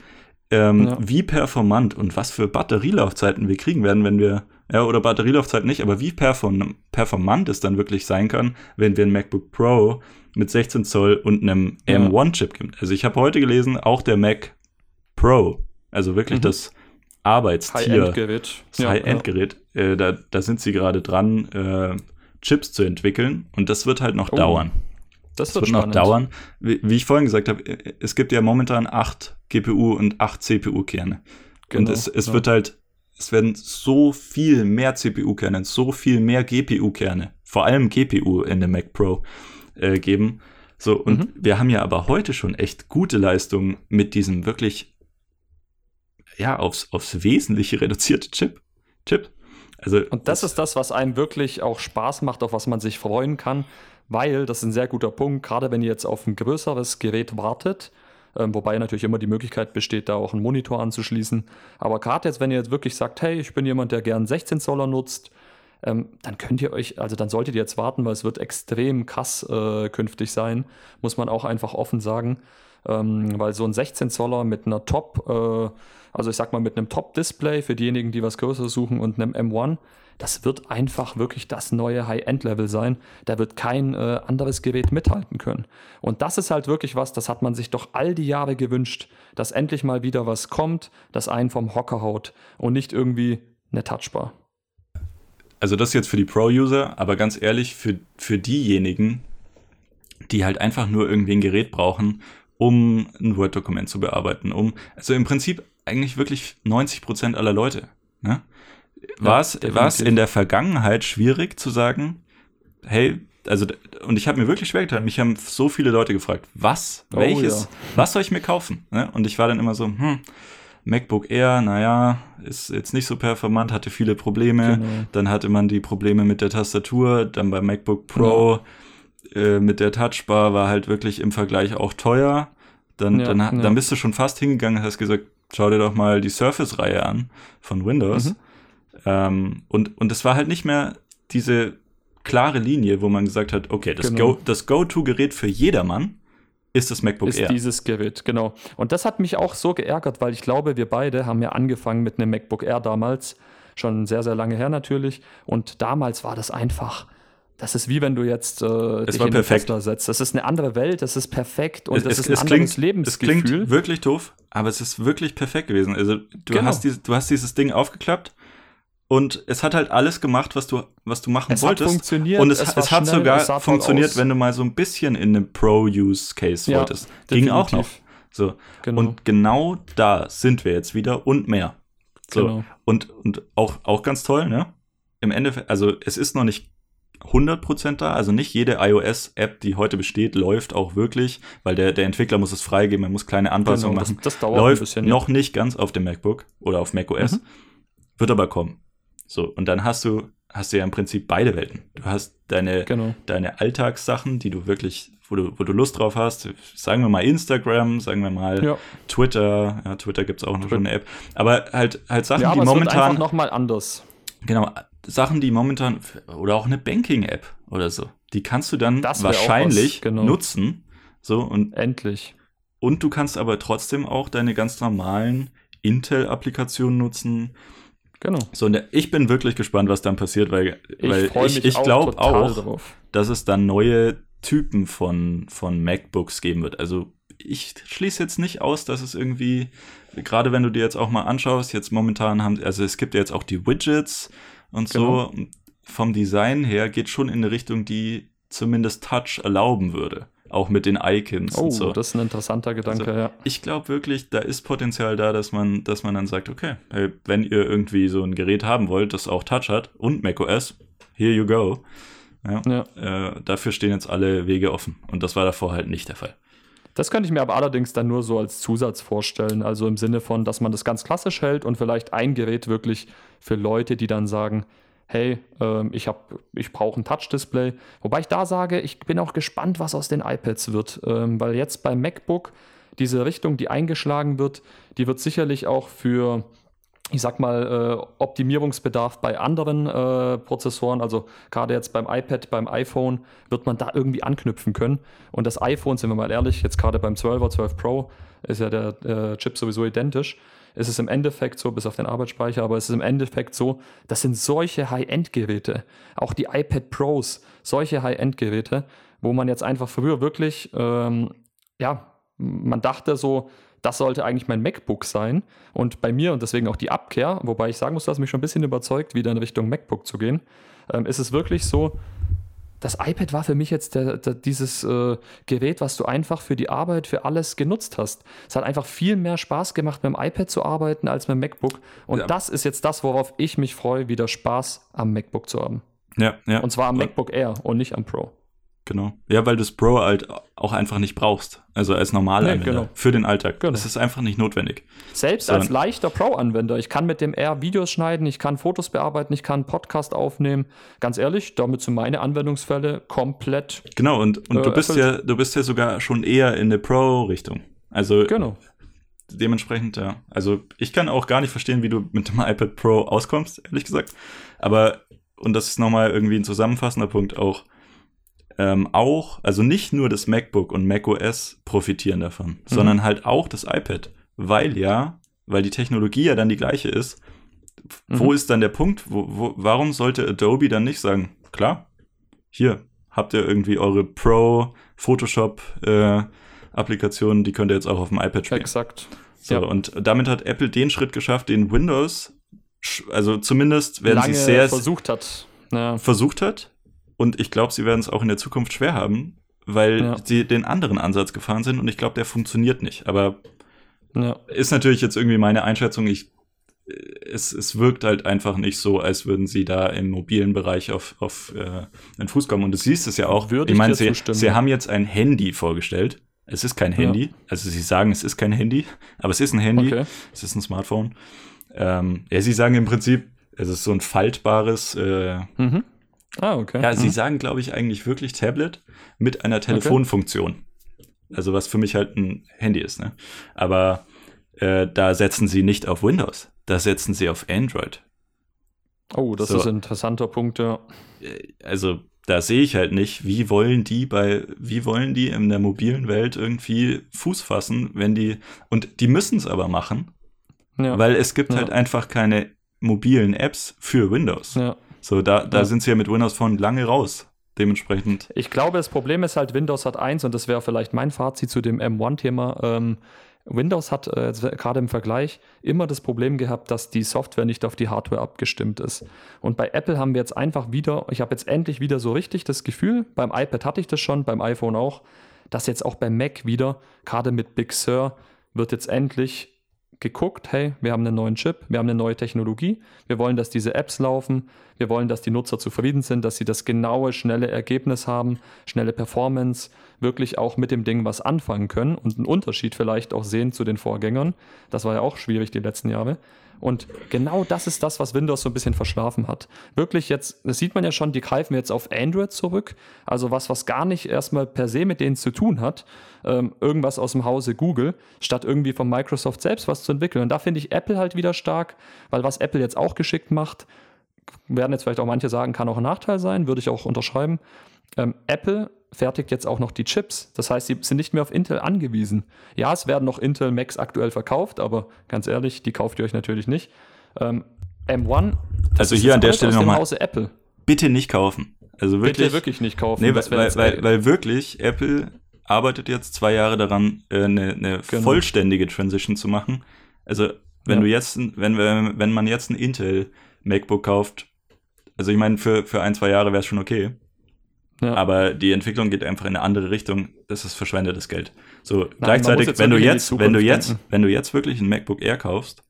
ähm, ja. wie performant und was für Batterielaufzeiten wir kriegen werden, wenn wir, ja, oder Batterielaufzeit nicht, aber wie perform performant es dann wirklich sein kann, wenn wir ein MacBook Pro mit 16 Zoll und einem ja. M1-Chip gibt. Also ich habe heute gelesen, auch der Mac Pro, also wirklich mhm. das Arbeitstier, High-End-Gerät, High-End-Gerät, äh, da, da sind sie gerade dran, äh, Chips zu entwickeln und das wird halt noch oh. dauern. Das wird, das wird noch dauern. Wie, wie, ich vorhin gesagt habe, es gibt ja momentan acht GPU und acht CPU-Kerne. Genau, und es, es ja. wird halt, es werden so viel mehr CPU-Kerne, so viel mehr GPU-Kerne, vor allem GPU in dem Mac Pro äh, geben. So, und mhm. wir haben ja aber heute schon echt gute Leistungen mit diesem wirklich, ja, aufs, aufs Wesentliche reduzierte Chip. Chip. Also, und das, das ist das, was einem wirklich auch Spaß macht, auf was man sich freuen kann weil, das ist ein sehr guter Punkt, gerade wenn ihr jetzt auf ein größeres Gerät wartet, ähm, wobei natürlich immer die Möglichkeit besteht, da auch einen Monitor anzuschließen. Aber gerade jetzt, wenn ihr jetzt wirklich sagt, hey, ich bin jemand, der gern 16 Zoller nutzt, ähm, dann könnt ihr euch, also dann solltet ihr jetzt warten, weil es wird extrem krass äh, künftig sein, muss man auch einfach offen sagen. Ähm, weil so ein 16 Zoller mit einer Top, äh, also ich sag mal mit einem Top-Display für diejenigen, die was Größeres suchen und einem M1, das wird einfach wirklich das neue High-End-Level sein. Da wird kein äh, anderes Gerät mithalten können. Und das ist halt wirklich was, das hat man sich doch all die Jahre gewünscht, dass endlich mal wieder was kommt, das einen vom Hocker haut und nicht irgendwie eine Touchbar. Also das jetzt für die Pro-User, aber ganz ehrlich, für, für diejenigen, die halt einfach nur irgendwie ein Gerät brauchen, um ein Word-Dokument zu bearbeiten, um, also im Prinzip eigentlich wirklich 90 Prozent aller Leute. Ne? War es ja, in der Vergangenheit schwierig zu sagen, hey, also und ich habe mir wirklich schwer getan. Mich haben so viele Leute gefragt, was, oh, welches, ja. was soll ich mir kaufen? Ne? Und ich war dann immer so, hm, MacBook Air, naja, ist jetzt nicht so performant, hatte viele Probleme. Genau. Dann hatte man die Probleme mit der Tastatur, dann beim MacBook Pro ja. äh, mit der Touchbar war halt wirklich im Vergleich auch teuer. Dann, ja, dann, dann bist du schon fast hingegangen und hast gesagt, schau dir doch mal die Surface-Reihe an von Windows. Mhm. Ähm, und, und es war halt nicht mehr diese klare Linie, wo man gesagt hat, okay, das genau. Go, Go-To-Gerät für jedermann ist das MacBook ist Air. Ist dieses Gerät, genau. Und das hat mich auch so geärgert, weil ich glaube, wir beide haben ja angefangen mit einem MacBook Air damals, schon sehr, sehr lange her natürlich. Und damals war das einfach das ist wie wenn du jetzt äh, Es dich war in den perfekt. Setzt. Das ist eine andere Welt, das ist perfekt und Es, das es, ist ein es, anderes klingt, es Lebensgefühl. klingt wirklich doof, aber es ist wirklich perfekt gewesen. Also du, Genau. hast, dieses, du hast dieses Ding aufgeklappt und es hat halt alles gemacht, was du, was du machen es hat wolltest. funktioniert. und es, es es, hat schnell, sogar es funktioniert, aus. wenn du mal so ein bisschen in einem Pro-Use-Case Ja, wolltest. Ging auch noch. definitiv. So. Genau. Und genau da sind wir jetzt wieder und mehr. So. Genau. Und, und auch, auch ganz toll, ne? Im Endeffekt, also es ist noch nicht 100% da, also nicht jede iOS-App, die heute besteht, läuft auch wirklich, weil der, der Entwickler muss es freigeben, er muss kleine Anpassungen Genau, das, machen. das dauert läuft ein bisschen. noch nicht ganz auf dem MacBook oder auf macOS, Mhm. wird aber kommen. So, und dann hast du, hast du ja im Prinzip beide Welten. Du hast deine. Genau. deine Alltagssachen, die du wirklich, wo du, wo du Lust drauf hast, sagen wir mal Instagram, sagen wir mal Ja. Twitter, ja, Twitter gibt's auch noch schon eine App, aber halt, halt Sachen, ja, die es momentan, nochmal anders. genau, Sachen, die momentan, oder auch eine Banking-App oder so, die kannst du dann wahrscheinlich was, genau. nutzen, so, und, Endlich. und du kannst aber trotzdem auch deine ganz normalen Intel-Applikationen nutzen, Genau. so, der- ich bin wirklich gespannt, was dann passiert, weil Ich weil ich, ich auch glaube auch, drauf. dass es dann neue Typen von, von MacBooks geben wird. Also ich schließe jetzt nicht aus, dass es irgendwie, gerade wenn du dir jetzt auch mal anschaust, jetzt momentan haben, also es gibt ja jetzt auch die Widgets und so. Vom Design her geht schon in eine Richtung, die zumindest Touch erlauben würde. Auch mit den Icons Oh, und so. das ist ein interessanter Gedanke, Also, ja. Ich glaube wirklich, da ist Potenzial da, dass man, dass man dann sagt, okay, hey, wenn ihr irgendwie so ein Gerät haben wollt, das auch Touch hat und macOS, here you go. Ja, Ja. Äh, dafür stehen jetzt alle Wege offen. Und das war davor halt nicht der Fall. Das könnte ich mir aber allerdings dann nur so als Zusatz vorstellen. Also im Sinne von, dass man das ganz klassisch hält und vielleicht ein Gerät wirklich für Leute, die dann sagen, hey, ähm, ich, ich brauche ein Touch-Display. Wobei ich da sage, ich bin auch gespannt, was aus den iPads wird. Ähm, weil jetzt beim MacBook diese Richtung, die eingeschlagen wird, die wird sicherlich auch für, ich sag mal, äh, Optimierungsbedarf bei anderen äh, Prozessoren, also gerade jetzt beim iPad, beim iPhone, wird man da irgendwie anknüpfen können. Und das iPhone, sind wir mal ehrlich, jetzt gerade beim 12er, 12 Pro, ist ja der äh, Chip sowieso identisch. Es ist im Endeffekt so, bis auf den Arbeitsspeicher, aber es ist im Endeffekt so, das sind solche High-End-Geräte, auch die iPad Pros, solche High-End-Geräte, wo man jetzt einfach früher wirklich, ähm, ja, man dachte so, das sollte eigentlich mein MacBook sein. Und bei mir und deswegen auch die Abkehr, wobei ich sagen muss, das hat mich schon ein bisschen überzeugt, wieder in Richtung MacBook zu gehen, ähm, ist es wirklich so, das iPad war für mich jetzt der, der, dieses äh, Gerät, was du einfach für die Arbeit, für alles genutzt hast. Es hat einfach viel mehr Spaß gemacht, mit dem iPad zu arbeiten als mit dem MacBook. Und Ja. das ist jetzt das, worauf ich mich freue, wieder Spaß am MacBook zu haben. Ja, ja. Und zwar am MacBook Air und nicht am Pro. Genau. Ja, weil du das Pro halt auch einfach nicht brauchst. Also als normaler Nee, genau. Für den Alltag. Genau. Das ist einfach nicht notwendig. Selbst So. als leichter Pro-Anwender. Ich kann mit dem Air Videos schneiden, ich kann Fotos bearbeiten, ich kann Podcast aufnehmen. Ganz ehrlich, damit sind meine Anwendungsfälle komplett. Genau, und, und Äh, du bist erfüllt. ja, du bist ja sogar schon eher in der Pro-Richtung. Also Genau. dementsprechend, ja. Also ich kann auch gar nicht verstehen, wie du mit dem iPad Pro auskommst, ehrlich gesagt. Aber, und das ist nochmal irgendwie ein zusammenfassender Punkt auch, ähm, auch, also nicht nur das MacBook und macOS profitieren davon, sondern halt auch das iPad. Weil ja, weil die Technologie ja dann die gleiche ist, wo Mhm. ist dann der Punkt, wo, wo, warum sollte Adobe dann nicht sagen, klar, hier habt ihr irgendwie eure Pro Photoshop äh, Applikationen, die könnt ihr jetzt auch auf dem iPad spielen. Exakt. So, Ja. und damit hat Apple den Schritt geschafft, den Windows, also zumindest werden Lange sie sehr versucht hat. Ja. versucht hat. Und ich glaube, sie werden es auch in der Zukunft schwer haben, weil Ja. sie den anderen Ansatz gefahren sind und ich glaube, der funktioniert nicht. Aber Ja. ist natürlich jetzt irgendwie meine Einschätzung. Ich, es, es wirkt halt einfach nicht so, als würden sie da im mobilen Bereich auf, auf äh, den Fuß kommen. Und du siehst es ja auch. Würde ich meine, sie, zustimmen, sie ja. haben jetzt ein Handy vorgestellt. Es ist kein Handy. Also sie sagen, es ist kein Handy, aber es ist ein Handy. Okay. Es ist ein Smartphone. Ähm, ja, sie sagen im Prinzip, es ist so ein faltbares, äh, Mhm. Ah, okay. ja, sie mhm. sagen, glaube ich, eigentlich wirklich Tablet mit einer Telefonfunktion. Also was für mich halt ein Handy ist, ne? Aber äh, da setzen sie nicht auf Windows, da setzen sie auf Android. Oh, das So. ist ein interessanter Punkt, ja. Äh, Also da sehe ich halt nicht, wie wollen die bei, wie wollen die in der mobilen Welt irgendwie Fuß fassen, wenn die, und die müssen es aber machen, ja. weil es gibt Ja. halt einfach keine mobilen Apps für Windows. ja. So, da, da Ja. sind sie ja mit Windows Phone lange raus. Dementsprechend. Ich glaube, das Problem ist halt, Windows hat eins, und das wäre vielleicht mein Fazit zu dem M1-Thema. Ähm, Windows hat äh, gerade im Vergleich immer das Problem gehabt, dass die Software nicht auf die Hardware abgestimmt ist. Und bei Apple haben wir jetzt einfach wieder, ich habe jetzt endlich wieder so richtig das Gefühl, beim iPad hatte ich das schon, beim iPhone auch, dass jetzt auch beim Mac wieder, gerade mit Big Sur, wird jetzt endlich geguckt, hey, wir haben einen neuen Chip, wir haben eine neue Technologie, wir wollen, dass diese Apps laufen, wir wollen, dass die Nutzer zufrieden sind, dass sie das genaue, schnelle Ergebnis haben, schnelle Performance, wirklich auch mit dem Ding was anfangen können und einen Unterschied vielleicht auch sehen zu den Vorgängern. Das war ja auch schwierig die letzten Jahre. Und genau das ist das, was Windows so ein bisschen verschlafen hat. Wirklich jetzt, das sieht man ja schon, die greifen jetzt auf Android zurück. Also was, was gar nicht erstmal per se mit denen zu tun hat. Ähm, irgendwas aus dem Hause Google, statt irgendwie von Microsoft selbst was zu entwickeln. Und da finde ich Apple halt wieder stark, weil was Apple jetzt auch geschickt macht, werden jetzt vielleicht auch manche sagen, kann auch ein Nachteil sein, würde ich auch unterschreiben. Ähm, Apple fertigt jetzt auch noch die Chips. Das heißt, sie sind nicht mehr auf Intel angewiesen. Ja, es werden noch Intel Macs aktuell verkauft, aber ganz ehrlich, die kauft ihr euch natürlich nicht. Ähm, M1, also hier an der Stelle nochmal. Hause Apple. Bitte nicht kaufen. Also wirklich. Bitte wirklich nicht kaufen. Nee, weil, weil, weil, weil, wirklich Apple arbeitet jetzt zwei Jahre daran, äh, eine, eine genau. vollständige Transition zu machen. Also wenn ja. du jetzt, wenn, wenn man jetzt ein Intel MacBook kauft, also ich meine, für, für ein, zwei Jahre wäre es schon okay. Ja. Aber die Entwicklung geht einfach in eine andere Richtung. Das ist verschwendetes Geld. So Nein, gleichzeitig, wenn du jetzt, wenn du jetzt, denken. wenn du jetzt wirklich ein MacBook Air kaufst,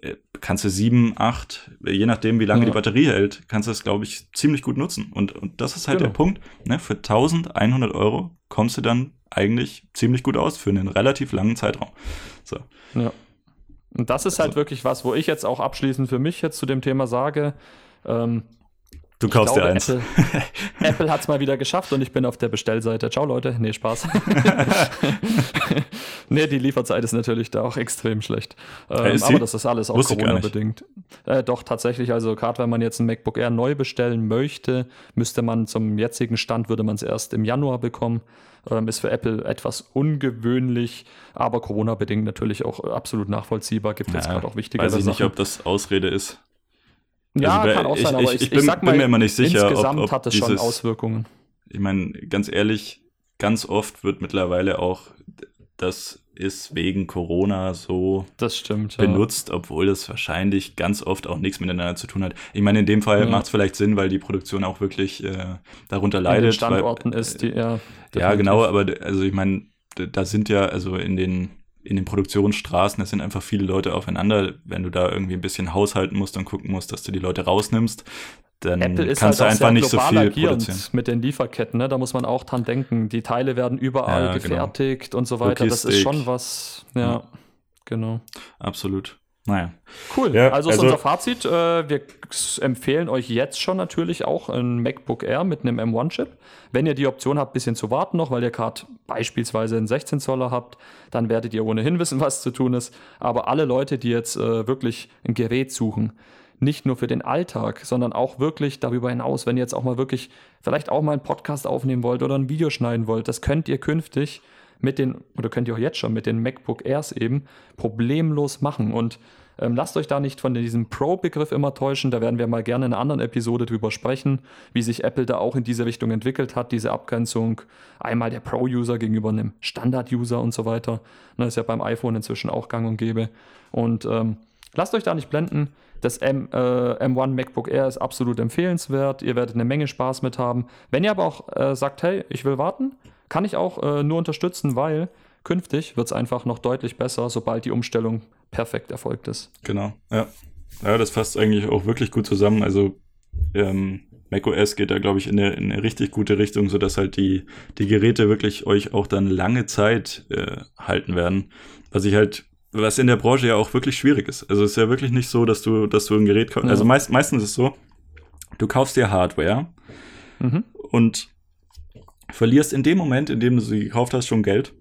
äh, kannst du sieben, acht, je nachdem, wie lange ja. die Batterie hält, kannst du es, glaube ich, ziemlich gut nutzen. Und, und das ist halt genau. der Punkt. Ne? Für 1100 Euro kommst du dann eigentlich ziemlich gut aus für einen relativ langen Zeitraum. So. Ja. Und das ist halt also, wirklich was, wo ich jetzt auch abschließend für mich jetzt zu dem Thema sage, ähm, Du kaufst glaube, dir eins. Apple, Apple hat es mal wieder geschafft und ich bin auf der Bestellseite. Ciao Leute. Nee, Spaß. nee, die Lieferzeit ist natürlich da auch extrem schlecht. Ähm, aber das ist alles auch Corona-bedingt. Äh, doch, tatsächlich. Also gerade wenn man jetzt ein MacBook Air neu bestellen möchte, müsste man zum jetzigen Stand, würde man es erst im Januar bekommen. Ähm, ist für Apple etwas ungewöhnlich, aber Corona-bedingt natürlich auch absolut nachvollziehbar. Gibt ja, jetzt gerade auch wichtige Weiß ich nicht, ob das Ausrede ist. Ja, also, kann auch sein, aber ich, ich, bin, ich bin, mir immer nicht sicher, insgesamt ob, ob hat es schon Auswirkungen. Ich meine, ganz ehrlich, ganz oft wird mittlerweile auch das ist wegen Corona so stimmt, benutzt, ja. obwohl das wahrscheinlich ganz oft auch nichts miteinander zu tun hat. Ich meine, in dem Fall ja. macht es vielleicht Sinn, weil die Produktion auch wirklich äh, darunter leidet. In den Standorten weil, ist die, ja. Ja, genau, aber also ich meine, da sind ja, also in den in den Produktionsstraßen, es sind einfach viele Leute aufeinander. Wenn du da irgendwie ein bisschen haushalten musst und gucken musst, dass du die Leute rausnimmst, dann kannst halt du einfach nicht so viel produzieren. Mit den Lieferketten, ne? da muss man auch dran denken. Die Teile werden überall ja, genau. gefertigt genau. und so weiter. Logistik. Das ist schon was, ja, ja. genau. Absolut. Naja. Cool. Ja, also, also ist unser Fazit. Äh, wir empfehlen euch jetzt schon natürlich auch ein MacBook Air mit einem M1-Chip. Wenn ihr die Option habt, ein bisschen zu warten noch, weil ihr gerade beispielsweise einen 16 Zoller habt, dann werdet ihr ohnehin wissen, was zu tun ist. Aber alle Leute, die jetzt äh, wirklich ein Gerät suchen, nicht nur für den Alltag, sondern auch wirklich darüber hinaus, wenn ihr jetzt auch mal wirklich vielleicht auch mal einen Podcast aufnehmen wollt oder ein Video schneiden wollt, das könnt ihr künftig mit den, oder könnt ihr auch jetzt schon mit den MacBook Airs eben problemlos machen. Und ähm, lasst euch da nicht von diesem Pro-Begriff immer täuschen. Da werden wir mal gerne in einer anderen Episode drüber sprechen, wie sich Apple da auch in diese Richtung entwickelt hat, diese Abgrenzung. Einmal der Pro-User gegenüber einem Standard-User und so weiter. Das ist ja beim iPhone inzwischen auch gang und gäbe. Und ähm, lasst euch da nicht blenden. Das M, äh, M1 MacBook Air ist absolut empfehlenswert. Ihr werdet eine Menge Spaß mit haben. Wenn ihr aber auch äh, sagt, hey, ich will warten, kann ich auch äh, nur unterstützen, weil künftig wird es einfach noch deutlich besser, sobald die Umstellung perfekt erfolgt ist. Genau, ja. Ja, das fasst eigentlich auch wirklich gut zusammen. Also ähm, macOS geht da, glaube ich, in eine, in eine richtig gute Richtung, sodass halt die, die Geräte wirklich euch auch dann lange Zeit äh, halten werden. Was ich halt, was in der Branche ja auch wirklich schwierig ist. Also es ist ja wirklich nicht so, dass du, dass du ein Gerät kaufst. Ja. Also meist, meistens ist es so, du kaufst dir Hardware mhm. und verlierst in dem Moment, in dem du sie gekauft hast, schon Geld.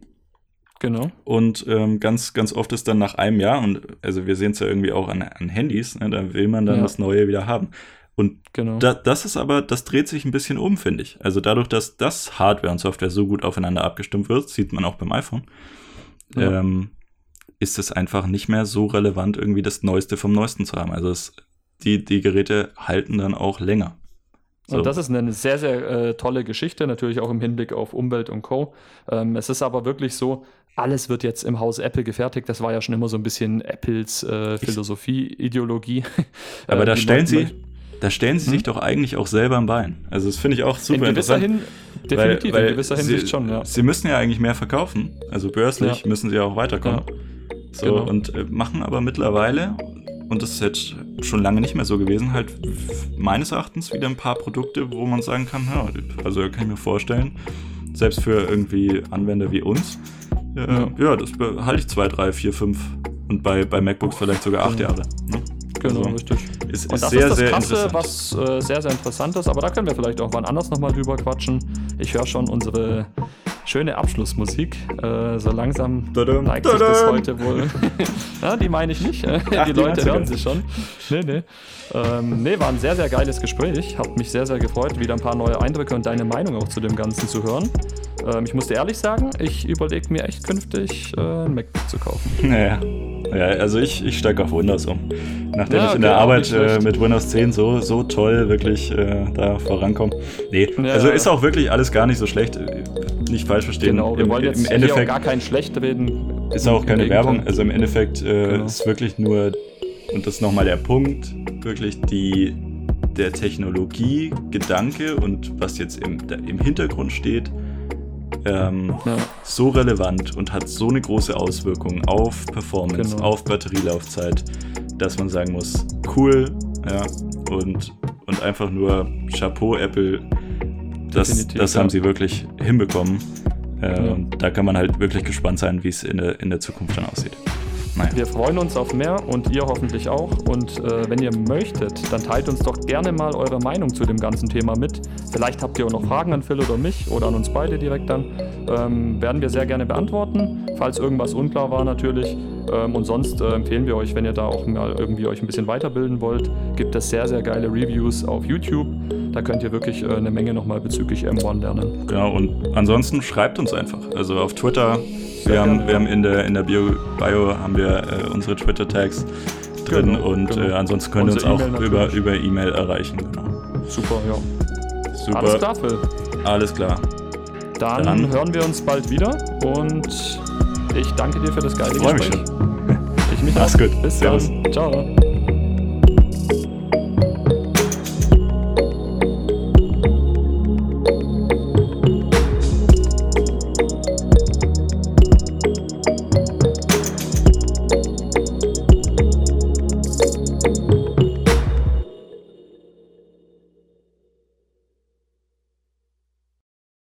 Genau. Und ähm, ganz, ganz oft ist dann nach einem Jahr, und also wir sehen es ja irgendwie auch an, an Handys, ne, da will man dann ja. das Neue wieder haben. Und genau. da, das ist aber, das dreht sich ein bisschen um, finde ich. Also dadurch, dass das Hardware und Software so gut aufeinander abgestimmt wird, sieht man auch beim iPhone, ja. ähm, ist es einfach nicht mehr so relevant, irgendwie das Neueste vom Neuesten zu haben. Also es, die, die Geräte halten dann auch länger. So. Und das ist eine sehr, sehr äh, tolle Geschichte, natürlich auch im Hinblick auf Umwelt und Co. Ähm, es ist aber wirklich so, alles wird jetzt im Haus Apple gefertigt. Das war ja schon immer so ein bisschen Apples äh, Philosophie, Ideologie. Aber da stellen sie, da stellen sie hm? sich doch eigentlich auch selber ein Bein. Also das finde ich auch super in gewisser interessant. Hin, definitiv, weil, weil in gewisser Hinsicht sie, schon, ja. Sie müssen ja eigentlich mehr verkaufen. Also börslich ja. müssen sie ja auch weiterkommen. Ja. So, genau. und äh, machen aber mittlerweile, und das ist jetzt schon lange nicht mehr so gewesen, halt meines Erachtens wieder ein paar Produkte, wo man sagen kann, ja, also kann ich mir vorstellen, selbst für irgendwie Anwender wie uns, äh, ja. ja, das behalte ich zwei, drei, vier, fünf und bei, bei MacBooks vielleicht sogar acht Jahre. Ne? Genau, also, richtig. Ist, ist und das sehr, ist das Krasse, was äh, sehr, sehr interessant ist, aber da können wir vielleicht auch wann anders nochmal drüber quatschen. Ich höre schon unsere schöne Abschlussmusik. Äh, so langsam Tudum, neigt sich das heute wohl. ja, die meine ich nicht. Ach, die, die Leute hören sie schon. Nee, nee. Ähm, nee, war ein sehr, sehr geiles Gespräch. Hat mich sehr, sehr gefreut, wieder ein paar neue Eindrücke und deine Meinung auch zu dem Ganzen zu hören. Ähm, ich musste ehrlich sagen, ich überlege mir echt künftig äh, ein MacBook zu kaufen. Naja. Ja, also ich, ich steige auf Windows um. Nachdem ja, ich in der Arbeit äh, mit Windows 10 so, so toll wirklich äh, da vorankomme. Nee, ja, also ist auch wirklich alles gar nicht so schlecht. Nicht falsch verstehen. Genau, wir Im, wollen jetzt im Endeffekt, auch gar kein schlecht reden. Ist auch keine Werbung. Also im Endeffekt äh, genau. ist wirklich nur, und das ist nochmal der Punkt, wirklich die, der Technologie-Gedanke und was jetzt im, im Hintergrund steht, ähm, ja. so relevant und hat so eine große Auswirkung auf Performance, genau. auf Batterielaufzeit, dass man sagen muss, cool, ja, und, und einfach nur Chapeau Apple, das, das haben sie wirklich hinbekommen. Äh, ja. Und da kann man halt wirklich gespannt sein, wie es in der, in der Zukunft dann aussieht. Naja. Wir freuen uns auf mehr und ihr hoffentlich auch. Und äh, wenn ihr möchtet, dann teilt uns doch gerne mal eure Meinung zu dem ganzen Thema mit. Vielleicht habt ihr auch noch Fragen an Phil oder mich oder an uns beide direkt dann. Ähm, werden wir sehr gerne beantworten, falls irgendwas unklar war natürlich. Ähm, und sonst äh, empfehlen wir euch, wenn ihr da auch mal irgendwie euch ein bisschen weiterbilden wollt, gibt es sehr, sehr geile Reviews auf YouTube. Da könnt ihr wirklich äh, eine Menge nochmal bezüglich M1 lernen. Genau, und ansonsten schreibt uns einfach. Also auf Twitter, wir haben, wir haben in der, in der Bio, Bio haben wir äh, unsere Twitter-Tags drin genau, und genau. Äh, ansonsten könnt ihr uns auch e über, über E-Mail erreichen. Genau. Super, ja. Super. Alles klar, Phil. Alles klar. Dann, Dann, hören wir uns bald wieder und ich danke dir für das geile Gespräch. Mich schon. Ich mich Mach's auch. gut. Bis Servus. dann. Ciao.